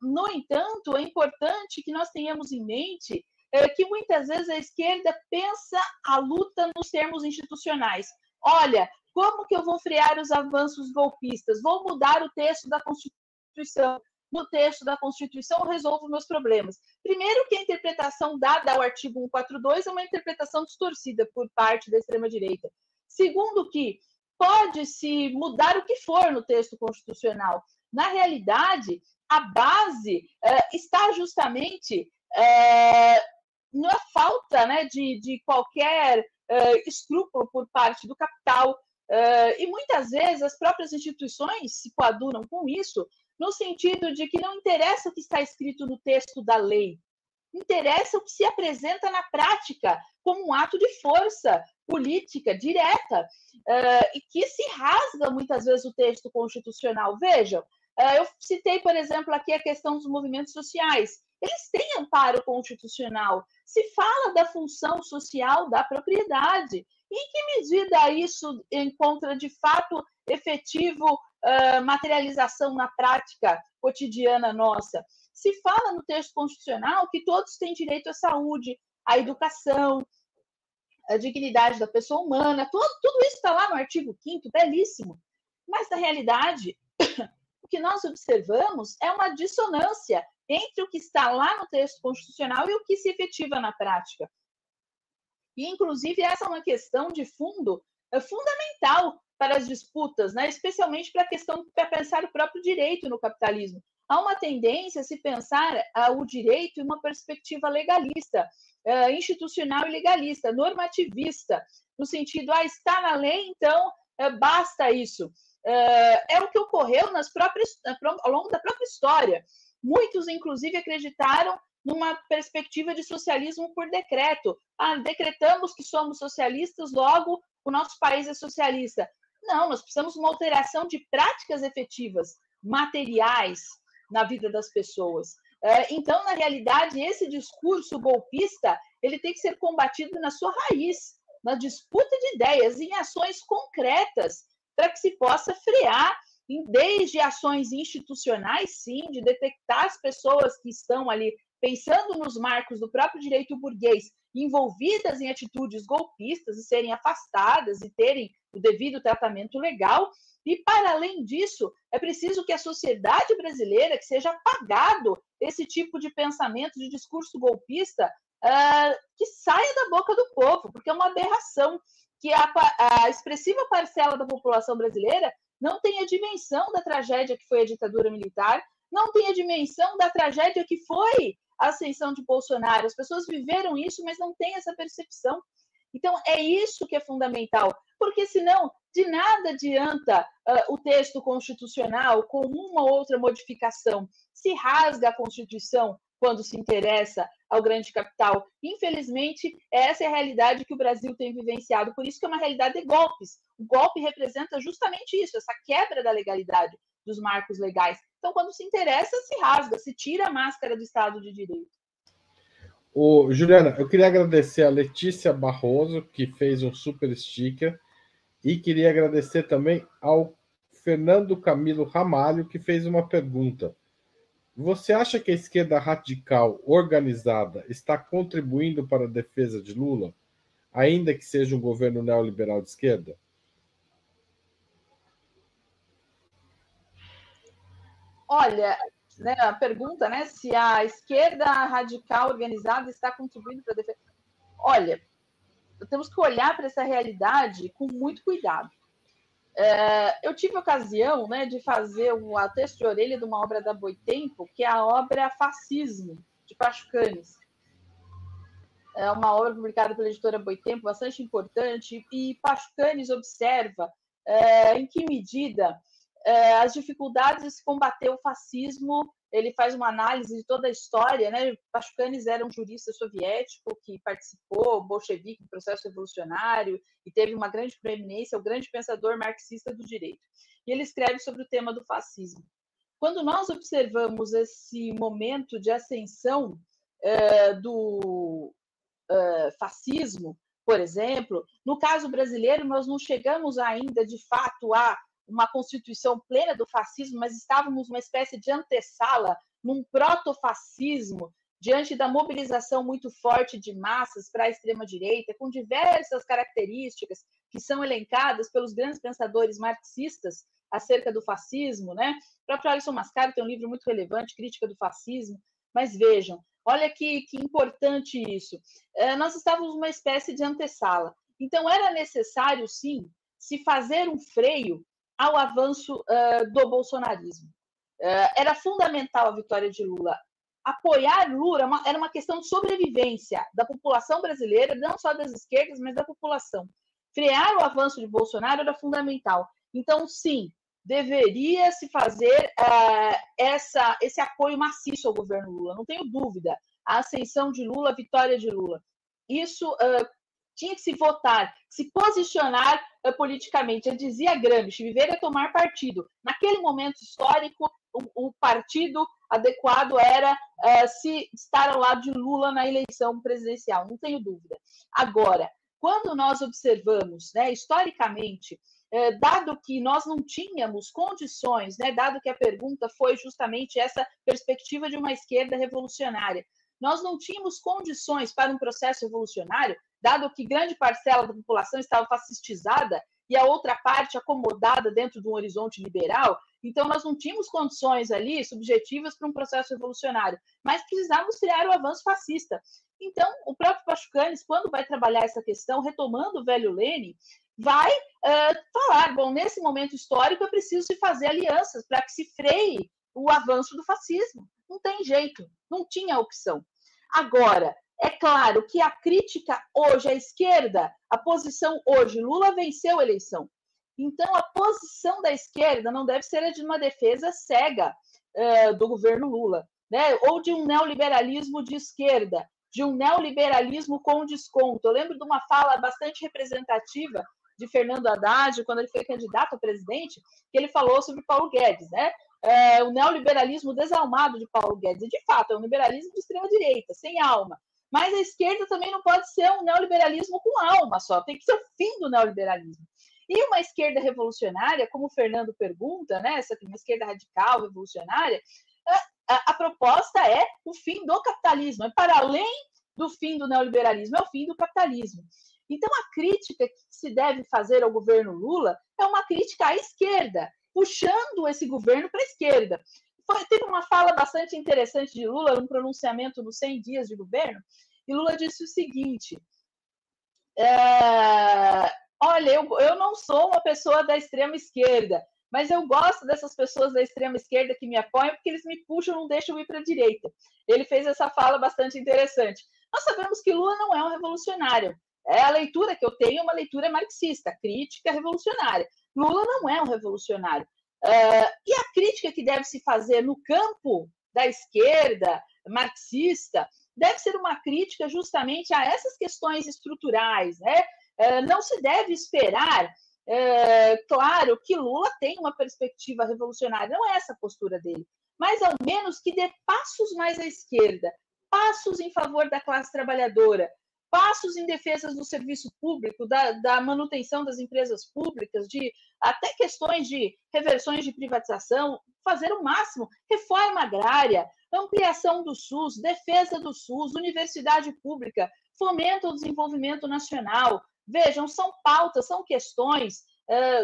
No entanto, é importante que nós tenhamos em mente é, que muitas vezes a esquerda pensa a luta nos termos institucionais. Olha, como que eu vou frear os avanços golpistas? Vou mudar o texto da Constituição no texto da Constituição resolvo meus problemas. Primeiro, que a interpretação dada ao artigo 142 é uma interpretação distorcida por parte da extrema-direita. Segundo, que pode-se mudar o que for no texto constitucional. Na realidade, a base uh, está justamente uh, na falta né, de, de qualquer escrúpulo por parte do capital. e muitas vezes as próprias instituições se coadunam com isso, no sentido de que não interessa o que está escrito no texto da lei, interessa o que se apresenta na prática como um ato de força política direta uh, e que se rasga muitas vezes o texto constitucional. Vejam, eu citei, por exemplo, aqui a questão dos movimentos sociais. eles têm amparo constitucional. Se fala da função social da propriedade. Em que medida isso encontra de fato efetivo uh, materialização na prática cotidiana nossa? Se fala no texto constitucional que todos têm direito à saúde, à educação, à dignidade da pessoa humana, tudo, tudo isso está lá no artigo 5 belíssimo. Mas, na realidade, que nós observamos é uma dissonância entre o que está lá no texto constitucional e o que se efetiva na prática. E, inclusive, essa é uma questão de fundo é fundamental para as disputas, né? especialmente para a questão para pensar o próprio direito no capitalismo. Há uma tendência a se pensar uh, o direito em uma perspectiva legalista, uh, institucional e legalista, normativista, no sentido, ah, está na lei, então uh, basta isso. É o que ocorreu nas próprias, ao longo da própria história. Muitos, inclusive, acreditaram numa perspectiva de socialismo por decreto. Ah, decretamos que somos socialistas, logo o nosso país é socialista. Não, nós precisamos de uma alteração de práticas efetivas, materiais, na vida das pessoas. É, então, na realidade, esse discurso golpista ele tem que ser combatido na sua raiz, na disputa de ideias, em ações concretas, para que se possa frear, desde ações institucionais, sim, de detectar as pessoas que estão ali pensando nos marcos do próprio direito burguês, envolvidas em atitudes golpistas e serem afastadas e terem o devido tratamento legal, e, para além disso, é preciso que a sociedade brasileira, que seja apagado esse tipo de pensamento, de discurso golpista, uh, que saia da boca do povo, porque é uma aberração que a, a expressiva parcela da população brasileira não tem a dimensão da tragédia que foi a ditadura militar, não tem a dimensão da tragédia que foi a ascensão de Bolsonaro. As pessoas viveram isso, mas não têm essa percepção. Então, é isso que é fundamental, porque senão de nada adianta uh, o texto constitucional com uma ou outra modificação. Se rasga a Constituição quando se interessa ao grande capital. Infelizmente, essa é a realidade que o Brasil tem vivenciado, por isso que é uma realidade de golpes. O golpe representa justamente isso, essa quebra da legalidade dos marcos legais. Então, quando se interessa, se rasga, se tira a máscara do Estado de Direito. O, Juliana, eu queria agradecer a Letícia Barroso, que fez um super sticker, e queria agradecer também ao Fernando Camilo Ramalho, que fez uma pergunta. Você acha que a esquerda radical organizada está contribuindo para a defesa de Lula, ainda que seja um governo neoliberal de esquerda? Olha, né, a pergunta, né, se a esquerda radical organizada está contribuindo para a defesa. Olha, temos que olhar para essa realidade com muito cuidado. É, eu tive a ocasião né, de fazer um texto de orelha de uma obra da Boitempo, que é a obra Fascismo, de Pachucanes. É uma obra publicada pela editora Boitempo, bastante importante, e Pachucanes observa é, em que medida é, as dificuldades de se combater o fascismo. Ele faz uma análise de toda a história, né? Pachucanes era um jurista soviético que participou, bolchevique, do processo revolucionário e teve uma grande preeminência, o grande pensador marxista do direito. E ele escreve sobre o tema do fascismo. Quando nós observamos esse momento de ascensão é, do é, fascismo, por exemplo, no caso brasileiro, nós não chegamos ainda de fato a uma constituição plena do fascismo, mas estávamos numa espécie de antessala, num protofascismo, diante da mobilização muito forte de massas para a extrema-direita, com diversas características que são elencadas pelos grandes pensadores marxistas acerca do fascismo, né? O próprio Alisson Mascaro tem um livro muito relevante, Crítica do Fascismo, mas vejam, olha que, que importante isso. É, nós estávamos numa espécie de antessala. Então, era necessário, sim, se fazer um freio ao avanço uh, do bolsonarismo. Uh, era fundamental a vitória de Lula. Apoiar Lula era uma questão de sobrevivência da população brasileira, não só das esquerdas, mas da população. Frear o avanço de Bolsonaro era fundamental. Então, sim, deveria se fazer uh, essa, esse apoio maciço ao governo Lula, não tenho dúvida. A ascensão de Lula, a vitória de Lula. Isso uh, tinha que se votar, se posicionar uh, politicamente. Eu dizia Gramsci, viver é tomar partido. Naquele momento histórico, o, o partido adequado era uh, se estar ao lado de Lula na eleição presidencial, não tenho dúvida. Agora, quando nós observamos, né, historicamente, eh, dado que nós não tínhamos condições, né, dado que a pergunta foi justamente essa perspectiva de uma esquerda revolucionária, nós não tínhamos condições para um processo revolucionário, dado que grande parcela da população estava fascistizada e a outra parte acomodada dentro de um horizonte liberal, então, nós não tínhamos condições ali subjetivas para um processo revolucionário, mas precisávamos criar o avanço fascista. Então, o próprio Pachucanes, quando vai trabalhar essa questão, retomando o velho Lênin, vai uh, falar: bom, nesse momento histórico é preciso se fazer alianças para que se freie o avanço do fascismo. Não tem jeito, não tinha opção. Agora, é claro que a crítica hoje à esquerda, a posição hoje, Lula venceu a eleição. Então, a posição da esquerda não deve ser a de uma defesa cega uh, do governo Lula, né? ou de um neoliberalismo de esquerda, de um neoliberalismo com desconto. Eu lembro de uma fala bastante representativa de Fernando Haddad, quando ele foi candidato a presidente, que ele falou sobre Paulo Guedes, né? É, o neoliberalismo desalmado de Paulo Guedes. E, de fato, é um liberalismo de extrema-direita, sem alma. Mas a esquerda também não pode ser um neoliberalismo com alma só, tem que ser o fim do neoliberalismo. E uma esquerda revolucionária, como o Fernando pergunta, né, essa uma esquerda radical, revolucionária, a, a, a proposta é o fim do capitalismo, é para além do fim do neoliberalismo, é o fim do capitalismo. Então, a crítica que se deve fazer ao governo Lula é uma crítica à esquerda, puxando esse governo para a esquerda. Teve uma fala bastante interessante de Lula, um pronunciamento nos 100 dias de governo, e Lula disse o seguinte: é, Olha, eu, eu não sou uma pessoa da extrema esquerda, mas eu gosto dessas pessoas da extrema esquerda que me apoiam porque eles me puxam, não deixam ir para a direita. Ele fez essa fala bastante interessante. Nós sabemos que Lula não é um revolucionário. É a leitura que eu tenho é uma leitura marxista, crítica revolucionária. Lula não é um revolucionário. Uh, e a crítica que deve se fazer no campo da esquerda marxista deve ser uma crítica justamente a essas questões estruturais, né? É, não se deve esperar, é, claro, que Lula tem uma perspectiva revolucionária, não é essa a postura dele, mas ao menos que dê passos mais à esquerda, passos em favor da classe trabalhadora, passos em defesa do serviço público, da, da, manutenção das empresas públicas, de até questões de reversões de privatização, fazer o máximo, reforma agrária, ampliação do SUS, defesa do SUS, universidade pública, fomento ao desenvolvimento nacional, Vejam, são pautas, são questões,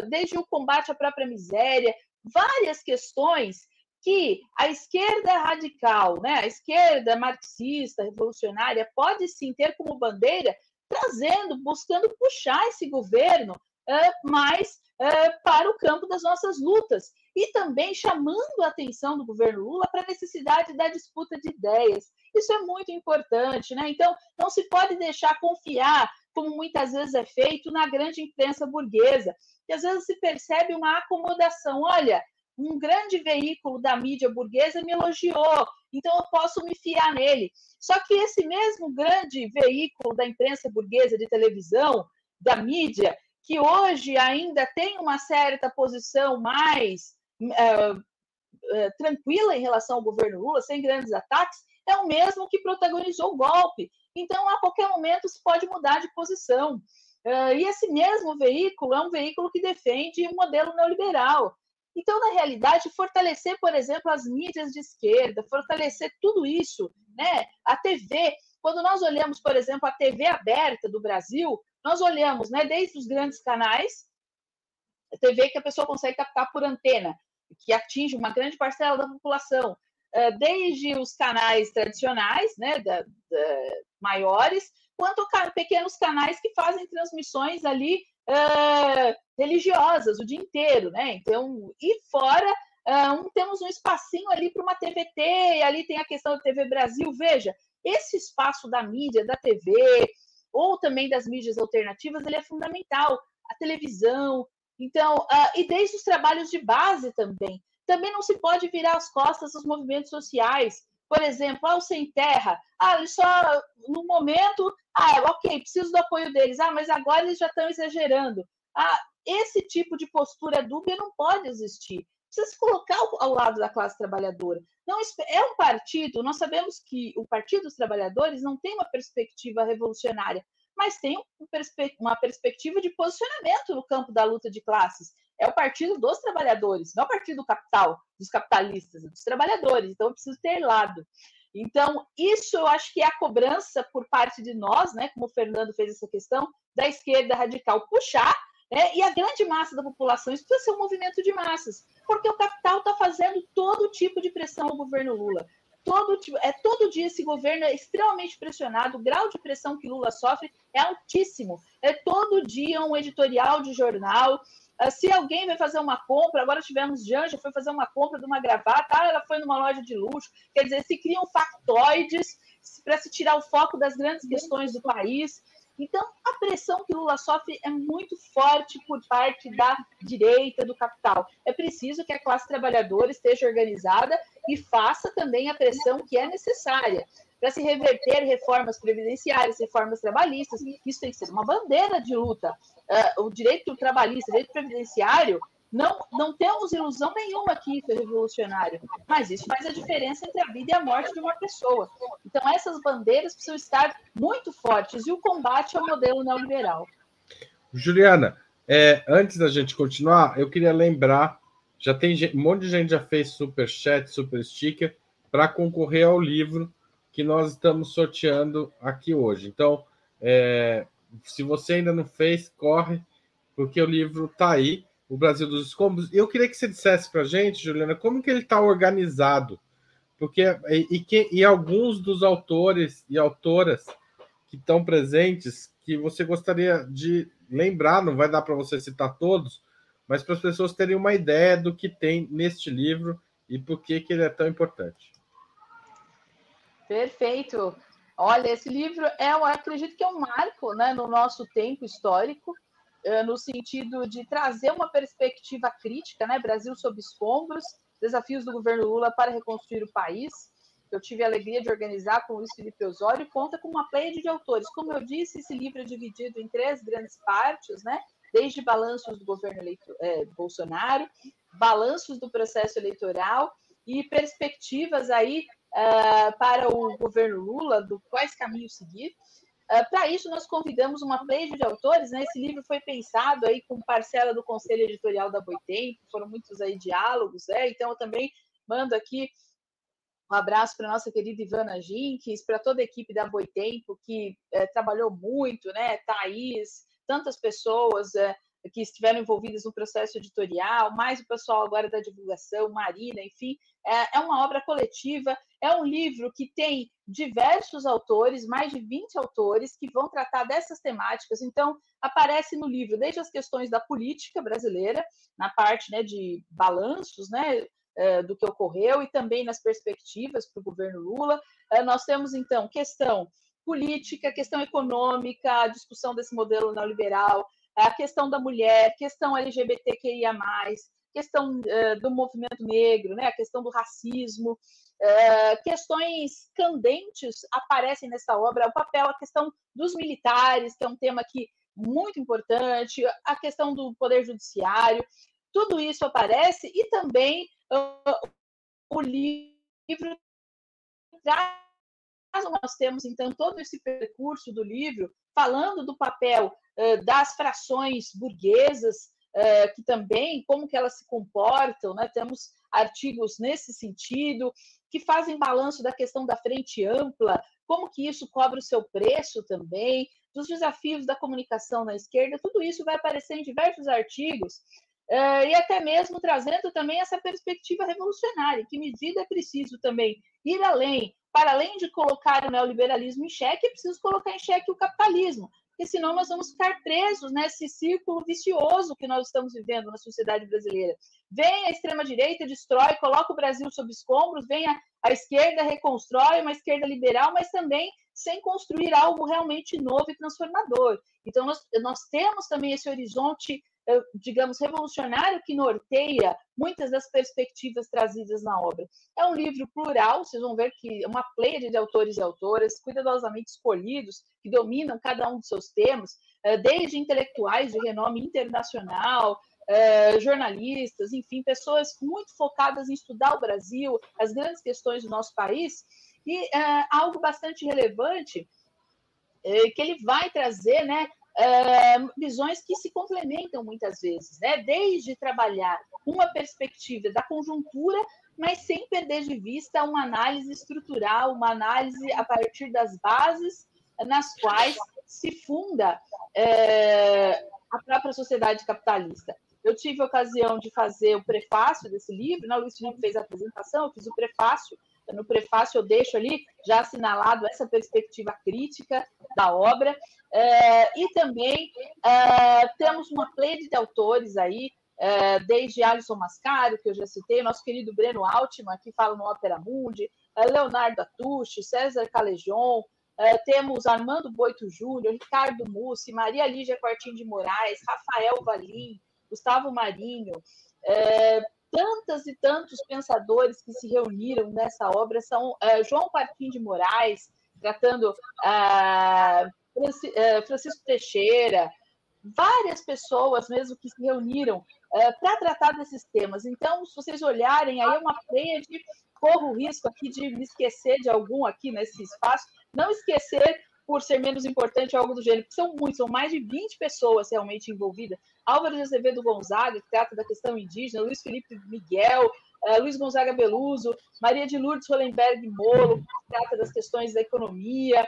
desde o combate à própria miséria, várias questões que a esquerda radical, né, a esquerda marxista, revolucionária, pode sim ter como bandeira, trazendo, buscando puxar esse governo uh, mais uh, para o campo das nossas lutas. E também chamando a atenção do governo Lula para a necessidade da disputa de ideias. Isso é muito importante, né? Então, não se pode deixar confiar como muitas vezes é feito na grande imprensa burguesa, que às vezes se percebe uma acomodação. Olha, um grande veículo da mídia burguesa me elogiou, então eu posso me fiar nele. Só que esse mesmo grande veículo da imprensa burguesa de televisão, da mídia, que hoje ainda tem uma certa posição mais é, é, tranquila em relação ao governo Lula, sem grandes ataques, é o mesmo que protagonizou o golpe. Então, a qualquer momento, se pode mudar de posição. Uh, e esse mesmo veículo é um veículo que defende o um modelo neoliberal. Então, na realidade, fortalecer, por exemplo, as mídias de esquerda, fortalecer tudo isso, né? A TV, quando nós olhamos, por exemplo, a TV aberta do Brasil, nós olhamos, né, desde os grandes canais, a TV que a pessoa consegue captar por antena, que atinge uma grande parcela da população, eh, desde os canais tradicionais, né, da, da, maiores, quanto pequenos canais que fazem transmissões ali uh, religiosas o dia inteiro, né? Então, e fora, uh, temos um espacinho ali para uma TVT, e ali tem a questão da TV Brasil. Veja, esse espaço da mídia, da TV, ou também das mídias alternativas, ele é fundamental. A televisão, então, uh, e desde os trabalhos de base também. Também não se pode virar as costas aos movimentos sociais. Por exemplo, ah, o Sem Terra, ah, eles só, no momento, ah, ok, preciso do apoio deles, ah, mas agora eles já estão exagerando. Ah, esse tipo de postura dúbia não pode existir. precisa se colocar ao, ao lado da classe trabalhadora. Não é um partido, nós sabemos que o Partido dos Trabalhadores não tem uma perspectiva revolucionária, mas tem uma perspectiva de posicionamento no campo da luta de classes. É o partido dos trabalhadores, não é o partido do capital, dos capitalistas, é dos trabalhadores. Então, eu preciso ter lado. Então, isso eu acho que é a cobrança por parte de nós, né, como o Fernando fez essa questão, da esquerda radical puxar, né, e a grande massa da população, isso precisa ser um movimento de massas, porque o capital está fazendo todo tipo de pressão ao governo Lula. Todo, é todo dia esse governo é extremamente pressionado, o grau de pressão que Lula sofre é altíssimo. É todo dia um editorial de jornal, ah, se alguém vai fazer uma compra, agora tivemos Janja, foi fazer uma compra de uma gravata, ah, ela foi numa loja de luxo. Quer dizer, se criam factoides para se tirar o foco das grandes questões do país. Então, a pressão que Lula sofre é muito forte por parte da direita, do capital. É preciso que a classe trabalhadora esteja organizada e faça também a pressão que é necessária para se reverter reformas previdenciárias, reformas trabalhistas. Isso tem que ser uma bandeira de luta. Uh, o direito trabalhista, o direito previdenciário, não, não temos ilusão nenhuma que isso é revolucionário, mas isso faz a diferença entre a vida e a morte de uma pessoa. Então, essas bandeiras precisam estar muito fortes e o combate ao modelo neoliberal. Juliana, é, antes da gente continuar, eu queria lembrar: já tem um monte de gente já fez super chat, super sticker para concorrer ao livro que nós estamos sorteando aqui hoje. Então, é, se você ainda não fez, corre, porque o livro está aí, O Brasil dos Escombros. Eu queria que você dissesse para a gente, Juliana, como que ele está organizado, porque e, e, que, e alguns dos autores e autoras que estão presentes, que você gostaria de lembrar, não vai dar para você citar todos, mas para as pessoas terem uma ideia do que tem neste livro e por que, que ele é tão importante. Perfeito. Olha, esse livro é, eu acredito que é um marco né, no nosso tempo histórico, no sentido de trazer uma perspectiva crítica, né? Brasil sob escombros, desafios do governo Lula para reconstruir o país. Eu tive a alegria de organizar com o Luiz Felipe Osório conta com uma pleia de autores. Como eu disse, esse livro é dividido em três grandes partes, né? Desde balanços do governo eleito, é, Bolsonaro, balanços do processo eleitoral e perspectivas aí uh, para o governo Lula, do quais caminhos seguir. Uh, para isso, nós convidamos uma pleia de autores, né? Esse livro foi pensado aí com parcela do Conselho Editorial da Boitempo, foram muitos aí diálogos, né? Então, eu também mando aqui um abraço para nossa querida Ivana Jenkins, para toda a equipe da Boitempo, que é, trabalhou muito, né? Thaís, tantas pessoas, é, que estiveram envolvidas no processo editorial, mais o pessoal agora da divulgação, Marina, enfim, é, é uma obra coletiva, é um livro que tem diversos autores, mais de 20 autores, que vão tratar dessas temáticas. Então, aparece no livro desde as questões da política brasileira, na parte né, de balanços, né, é, do que ocorreu e também nas perspectivas para o governo Lula. É, nós temos, então, questão política, questão econômica, a discussão desse modelo neoliberal, a questão da mulher, questão LGBTQIA, questão uh, do movimento negro, né, a questão do racismo, uh, questões candentes aparecem nessa obra, o papel, a questão dos militares, que é um tema aqui muito importante, a questão do poder judiciário, tudo isso aparece e também uh, o livro traz nós temos então todo esse percurso do livro falando do papel das frações burguesas, que também, como que elas se comportam, né? temos artigos nesse sentido, que fazem balanço da questão da frente ampla, como que isso cobra o seu preço também, dos desafios da comunicação na esquerda, tudo isso vai aparecer em diversos artigos, e até mesmo trazendo também essa perspectiva revolucionária, que medida é preciso também ir além, para além de colocar o neoliberalismo em xeque, é preciso colocar em xeque o capitalismo, porque senão nós vamos ficar presos nesse círculo vicioso que nós estamos vivendo na sociedade brasileira. Vem a extrema-direita, destrói, coloca o Brasil sob escombros, vem a, a esquerda, reconstrói uma esquerda liberal, mas também sem construir algo realmente novo e transformador. Então, nós, nós temos também esse horizonte digamos, revolucionário que norteia muitas das perspectivas trazidas na obra. É um livro plural, vocês vão ver que é uma pleia de autores e autoras, cuidadosamente escolhidos, que dominam cada um dos seus temas, eh, desde intelectuais de renome internacional, é, jornalistas, enfim, pessoas muito focadas em estudar o Brasil, as grandes questões do nosso país, e é, algo bastante relevante que ele vai trazer, né, visões que se complementam muitas vezes, né? Desde trabalhar uma perspectiva da conjuntura, mas sem perder de vista uma análise estrutural, uma análise a partir das bases nas quais se funda é, a própria sociedade capitalista. Eu tive a ocasião de fazer o prefácio desse livro, né? o Luiz Felipe fez a apresentação, eu fiz o prefácio. No prefácio eu deixo ali já assinalado essa perspectiva crítica da obra. É, e também é, temos uma plede de autores aí, é, desde Alisson Mascaro, que eu já citei, nosso querido Breno Altman, que fala no Opera Mundi, é, Leonardo Atucci, César Calejon, é, temos Armando Boito Júnior, Ricardo Mussi, Maria Lígia Quartim de Moraes, Rafael Valim, Gustavo Marinho, é, tantas e tantos pensadores que se reuniram nessa obra são é, João Parquim de Moraes, tratando Francisco Teixeira, várias pessoas mesmo que se reuniram é, para tratar desses temas. Então, se vocês olharem, aí é uma pleia de corro o risco aqui de me esquecer de algum aqui nesse espaço, não esquecer por ser menos importante algo do gênero, são muitos, são mais de 20 pessoas realmente envolvidas. Álvaro de Azevedo Gonzaga, que trata da questão indígena, Luiz Felipe Miguel, uh, Luiz Gonzaga Beluso, Maria de Lourdes Hollenberg Molo, que trata das questões da economia,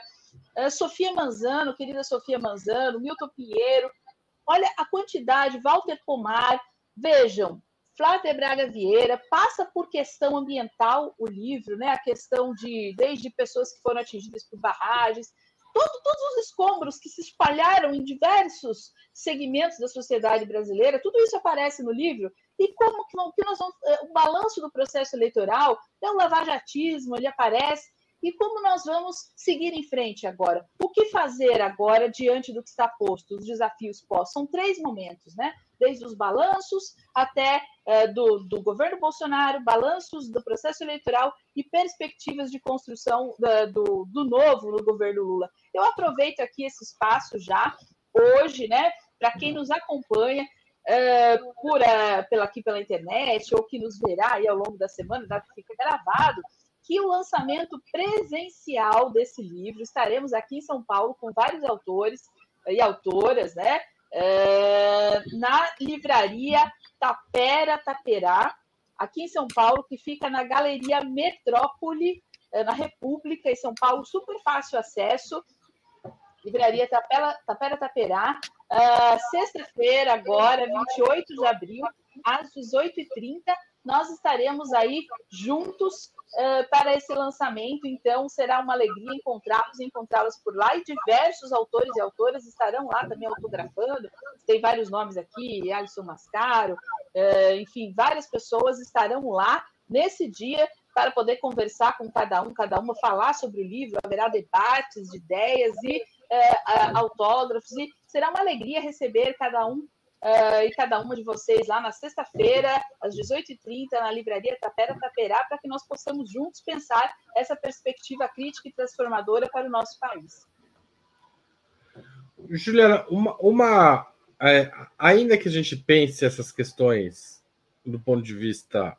uh, Sofia Manzano, querida Sofia Manzano, Milton Pinheiro, olha a quantidade, Walter Pomar, vejam, Flávia Braga Vieira passa por questão ambiental o livro, né? A questão de desde pessoas que foram atingidas por barragens, todo, todos os escombros que se espalharam em diversos segmentos da sociedade brasileira, tudo isso aparece no livro. E como que, que nós vamos. Eh, o balanço do processo eleitoral, é o lavajatismo, ele aparece. E como nós vamos seguir em frente agora? O que fazer agora diante do que está posto, os desafios postos? São três momentos, né? Desde os balanços até é, do, do, governo Bolsonaro, balanços do processo eleitoral e perspectivas de construção do, do novo no governo Lula. Eu aproveito aqui esse espaço já, hoje, né, para quem nos acompanha, é, por, é, pela, aqui pela internet, ou que nos verá aí ao longo da semana, que fica gravado, que o lançamento presencial desse livro, estaremos aqui em São Paulo com vários autores e autoras, né? É, na livraria Tapera Taperá, aqui em São Paulo, que fica na Galeria Metrópole, é, na República, em São Paulo, super fácil acesso. Livraria Tapera, Tapera Taperá, uh, sexta-feira, agora, 28 de abril, às 18h30, nós estaremos aí juntos uh, para esse lançamento. Então, será uma alegria encontrá-los, encontrá-los por lá. E diversos autores e autoras estarão lá também autografando. Tem vários nomes aqui: Alisson Mascaro, uh, enfim, várias pessoas estarão lá nesse dia para poder conversar com cada um, cada uma, falar sobre o livro. Haverá debates de ideias e uh, autógrafos. E será uma alegria receber cada um uh, e cada uma de vocês lá na sexta-feira, às 18h30, na Livraria Tapera Taperá, para que nós possamos juntos pensar essa perspectiva crítica e transformadora para o nosso país. Juliana, uma, uma é, ainda que a gente pense essas questões do ponto de vista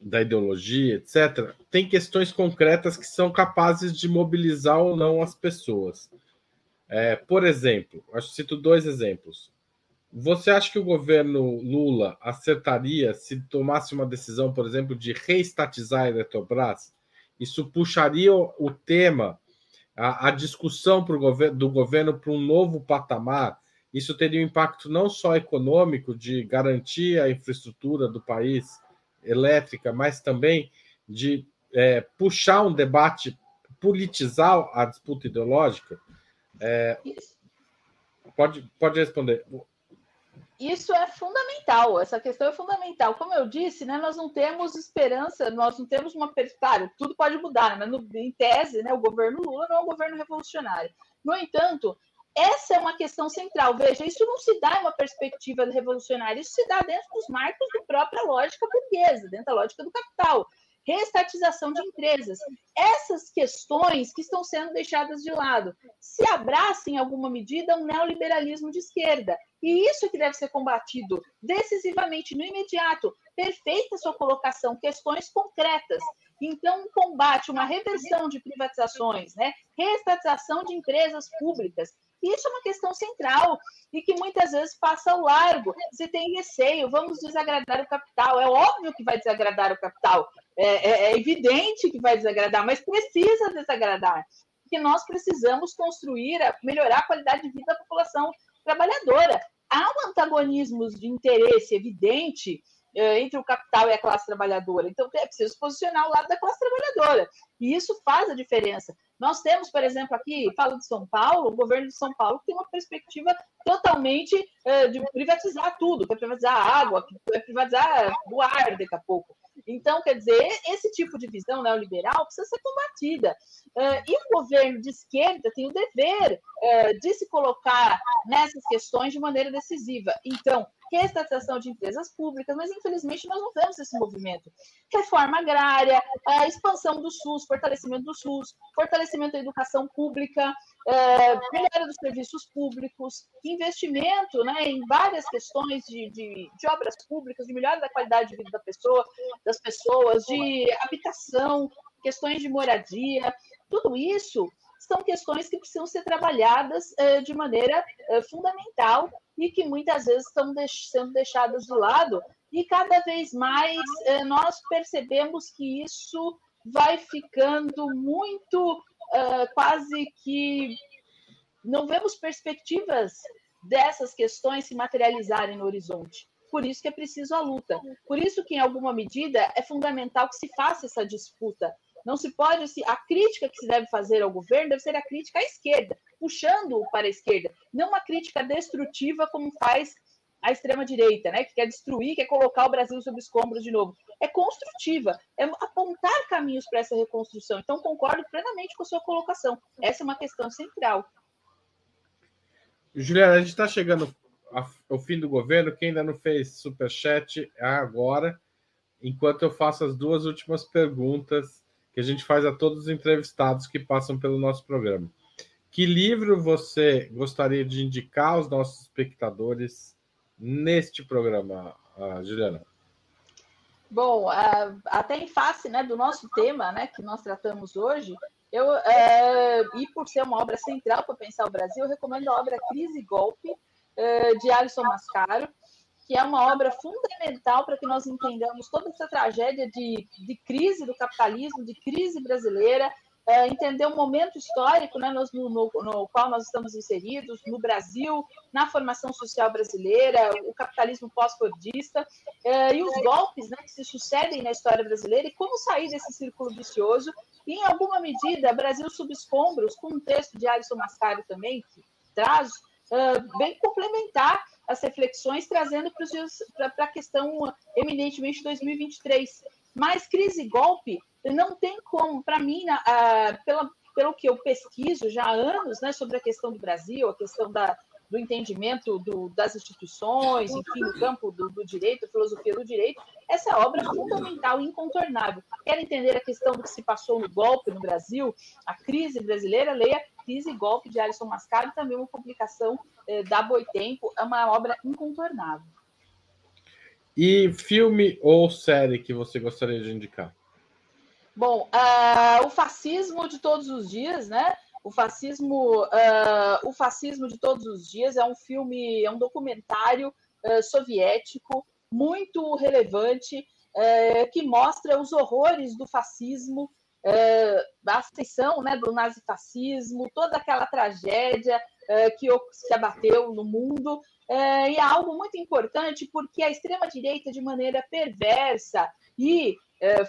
da ideologia, etc., tem questões concretas que são capazes de mobilizar ou não as pessoas. É, por exemplo, acho que cito dois exemplos. Você acha que o governo Lula acertaria se tomasse uma decisão, por exemplo, de reestatizar a Eletrobras? Isso puxaria o tema, a, a discussão governo, do governo para um novo patamar? Isso teria um impacto não só econômico, de garantir a infraestrutura do país elétrica, mas também de é, puxar um debate, politizar a disputa ideológica? É, pode, pode responder isso é fundamental, essa questão é fundamental. Como eu disse, né, nós não temos esperança, nós não temos uma. Claro, tudo pode mudar, mas no, em tese, né, o governo Lula não é um governo revolucionário. No entanto, essa é uma questão central. Veja, isso não se dá em uma perspectiva revolucionária, isso se dá dentro dos marcos da própria lógica burguesa, dentro da lógica do capital. Reestatização de empresas. Essas questões que estão sendo deixadas de lado. Se abraça, em alguma medida, um neoliberalismo de esquerda. E isso que deve ser combatido decisivamente, no imediato. Perfeita sua colocação, questões concretas. Então, um combate, uma reversão de privatizações, né? reestatização de empresas públicas, isso é uma questão central e que muitas vezes passa ao largo. Se tem receio, vamos desagradar o capital. É óbvio que vai desagradar o capital. É, é, é evidente que vai desagradar, mas precisa desagradar. Porque nós precisamos construir, melhorar a qualidade de vida da população trabalhadora. Há um antagonismo de interesse evidente eh, entre o capital e a classe trabalhadora. Então, é preciso posicionar o lado da classe trabalhadora. E isso faz a diferença. Nós temos, por exemplo, aqui, falo de São Paulo, o governo de São Paulo tem uma perspectiva totalmente uh, de privatizar tudo, quer privatizar a água, quer privatizar o ar daqui a pouco. Então, quer dizer, esse tipo de visão neoliberal precisa ser combatida. Uh, e o governo de esquerda tem o dever uh, de se colocar nessas questões de maneira decisiva. Então, reestatização de empresas públicas, mas infelizmente nós não vemos esse movimento. Reforma agrária, a expansão do SUS, fortalecimento do SUS, fortalecimento da educação pública, é, melhora dos serviços públicos, investimento né, em várias questões de, de, de, obras públicas, de melhora da qualidade de vida da pessoa, das pessoas, de habitação, questões de moradia, tudo isso são questões que precisam ser trabalhadas é, de maneira é, fundamental e que muitas vezes estão sendo deixadas de lado, e cada vez mais eh, nós percebemos que isso vai ficando muito quase que não vemos perspectivas dessas questões se materializarem no horizonte. Por isso que é preciso a luta. Por isso que, em alguma medida, é fundamental que se faça essa disputa não se pode, a crítica que se deve fazer ao governo deve ser a crítica à esquerda, puxando-o para a esquerda, não uma crítica destrutiva como faz a extrema-direita, né, que quer destruir, quer colocar o Brasil sob escombros de novo. É construtiva, é apontar caminhos para essa reconstrução. Então, concordo plenamente com a sua colocação. Essa é uma questão central. Juliana, a gente está chegando ao fim do governo. Quem ainda não fez superchat é agora, enquanto eu faço as duas últimas perguntas que a gente faz a todos os entrevistados que passam pelo nosso programa. Que livro você gostaria de indicar aos nossos espectadores neste programa, Juliana? Bom, até em face né, do nosso tema né, que nós tratamos hoje, eu, é, e por ser uma obra central para pensar o Brasil, eu recomendo a obra Crise e Golpe, é, de Alisson Mascaro que é uma obra fundamental para que nós entendamos toda essa tragédia de, de crise do capitalismo, de crise brasileira, é, entender o momento histórico né, no, no, no, qual nós estamos inseridos, no Brasil, na formação social brasileira, o capitalismo pós-fordista, é, e os golpes né, que se sucedem na história brasileira, e como sair desse círculo vicioso, e em alguma medida, Brasil sob escombros, com um texto de Alisson Mascaro também, que traz, é, bem complementar as reflexões, trazendo para a questão eminentemente 2023. Mas crise e golpe não tem como, para mim, pela, pelo que eu pesquiso já há anos né, sobre a questão do Brasil, a questão da, do entendimento do, das instituições, enfim, no campo do, do, direito, filosofia do direito, essa é obra fundamental e incontornável. Quer entender a questão do que se passou no golpe no Brasil, a crise brasileira, leia Crise e Golpe de Alisson Mascaro, também uma publicação eh, da Boitempo, é uma obra incontornável. E filme ou série que você gostaria de indicar? Bom, uh, o fascismo de todos os dias, né? O fascismo, uh, o fascismo de todos os dias é um filme, é um documentário uh, soviético muito relevante que mostra os horrores do fascismo, a ascensão né, do nazifascismo, toda aquela tragédia que se abateu no mundo. e é algo muito importante porque a extrema-direita, de maneira perversa e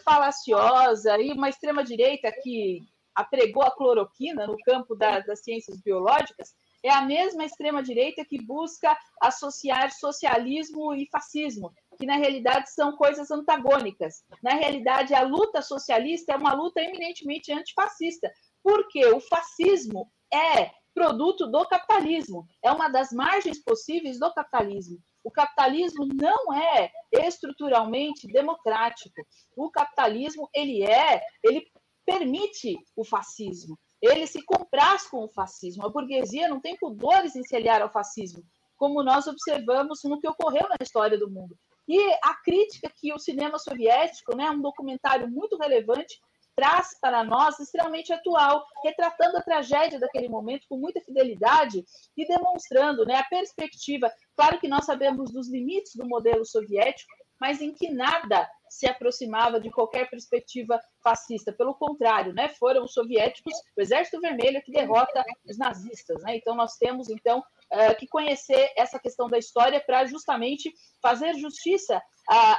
falaciosa, e uma extrema-direita que apregou a cloroquina no campo da, das ciências biológicas, é a mesma extrema-direita que busca associar socialismo e fascismo, que na realidade são coisas antagônicas. Na realidade, a luta socialista é uma luta eminentemente antifascista, porque o fascismo é produto do capitalismo, é uma das margens possíveis do capitalismo. O capitalismo não é estruturalmente democrático. O capitalismo ele é, ele permite o fascismo. Ele se compraz com o fascismo. A burguesia não tem pudores em se aliar ao fascismo, como nós observamos no que ocorreu na história do mundo. E a crítica que o cinema soviético, né, um documentário muito relevante, traz para nós extremamente atual, retratando a tragédia daquele momento com muita fidelidade e demonstrando né, a perspectiva. Claro que nós sabemos dos limites do modelo soviético, mas em que nada se aproximava de qualquer perspectiva fascista. Pelo contrário, né, foram os soviéticos, o Exército Vermelho, que derrota os nazistas. Né? Então, nós temos, então, eh, que conhecer essa questão da história para justamente fazer justiça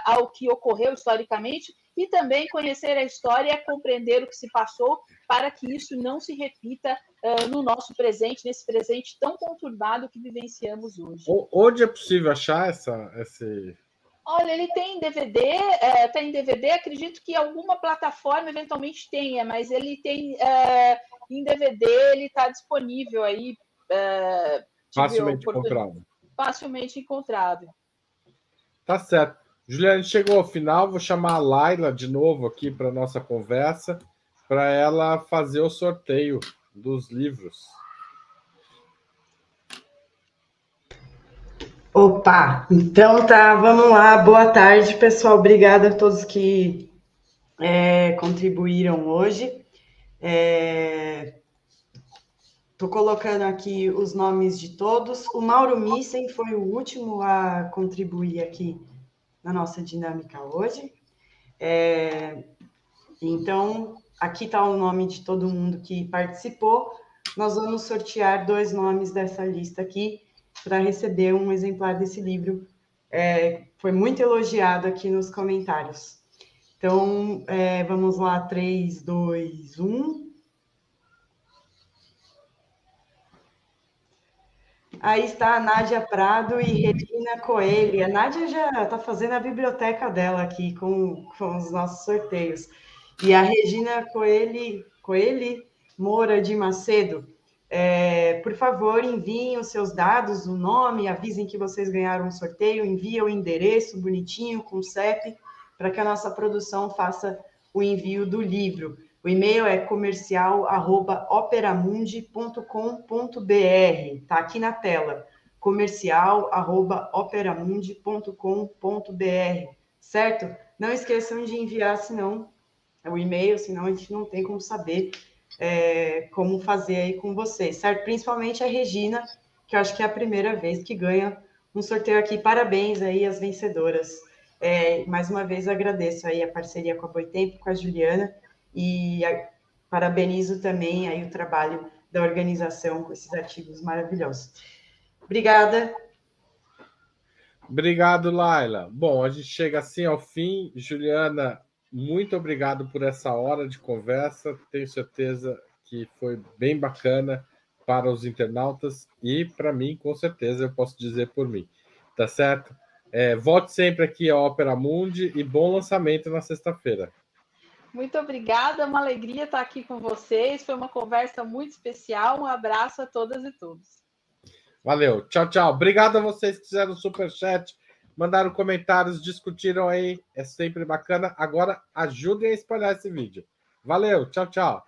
ao que ocorreu historicamente e também conhecer a história, compreender o que se passou, para que isso não se repita uh, no nosso presente, nesse presente tão conturbado que vivenciamos hoje. Onde é possível achar essa, esse, Olha, ele tem DVD, é, tem DVD, acredito que alguma plataforma eventualmente tenha, mas ele tem é, em DVD, ele está disponível aí. É, Facilmente encontrável. Facilmente encontrável. Tá certo. Juliane, chegou ao final, vou chamar a Laila de novo aqui para nossa conversa, para ela fazer o sorteio dos livros. Opa, então tá, vamos lá. Boa tarde, pessoal. Obrigada a todos que é, contribuíram hoje. Estou é, colocando aqui os nomes de todos. O Mauro Missen foi o último a contribuir aqui na nossa dinâmica hoje. É, então, aqui está o nome de todo mundo que participou. Nós vamos sortear dois nomes dessa lista aqui para receber um exemplar desse livro. É, foi muito elogiado aqui nos comentários. Então, é, vamos lá, 3, 2, 1. Aí está a Nádia Prado e Regina Coelho. A Nádia já está fazendo a biblioteca dela aqui com, com os nossos sorteios. E a Regina Coelho, Coelho Moura de Macedo é, por favor, enviem os seus dados, o nome, avisem que vocês ganharam um sorteio, enviem o endereço bonitinho com o CEP, para que a nossa produção faça o envio do livro. O e-mail é comercial@operamundi.com.br, tá aqui na tela. comercial@operamundi.com.br, certo? Não esqueçam de enviar, senão o e-mail, senão a gente não tem como saber é, como fazer aí com vocês, certo? Principalmente a Regina, que eu acho que é a primeira vez que ganha um sorteio aqui. Parabéns aí às vencedoras. É, mais uma vez agradeço aí a parceria com a Boitempo, com a Juliana, e a, parabenizo também aí o trabalho da organização com esses artigos maravilhosos. Obrigada. Obrigado, Laila. Bom, a gente chega assim ao fim. Juliana, muito obrigado por essa hora de conversa. Tenho certeza que foi bem bacana para os internautas e para mim, com certeza, eu posso dizer por mim. Tá certo? É, volte sempre aqui à Ópera Mundi e bom lançamento na sexta-feira. Muito obrigada, é uma alegria estar aqui com vocês. Foi uma conversa muito especial. Um abraço a todas e todos. Valeu, tchau, tchau. Obrigado a vocês que fizeram o super chat mandaram comentários, discutiram aí, é sempre bacana. Agora ajudem a espalhar esse vídeo. Valeu, tchau, tchau.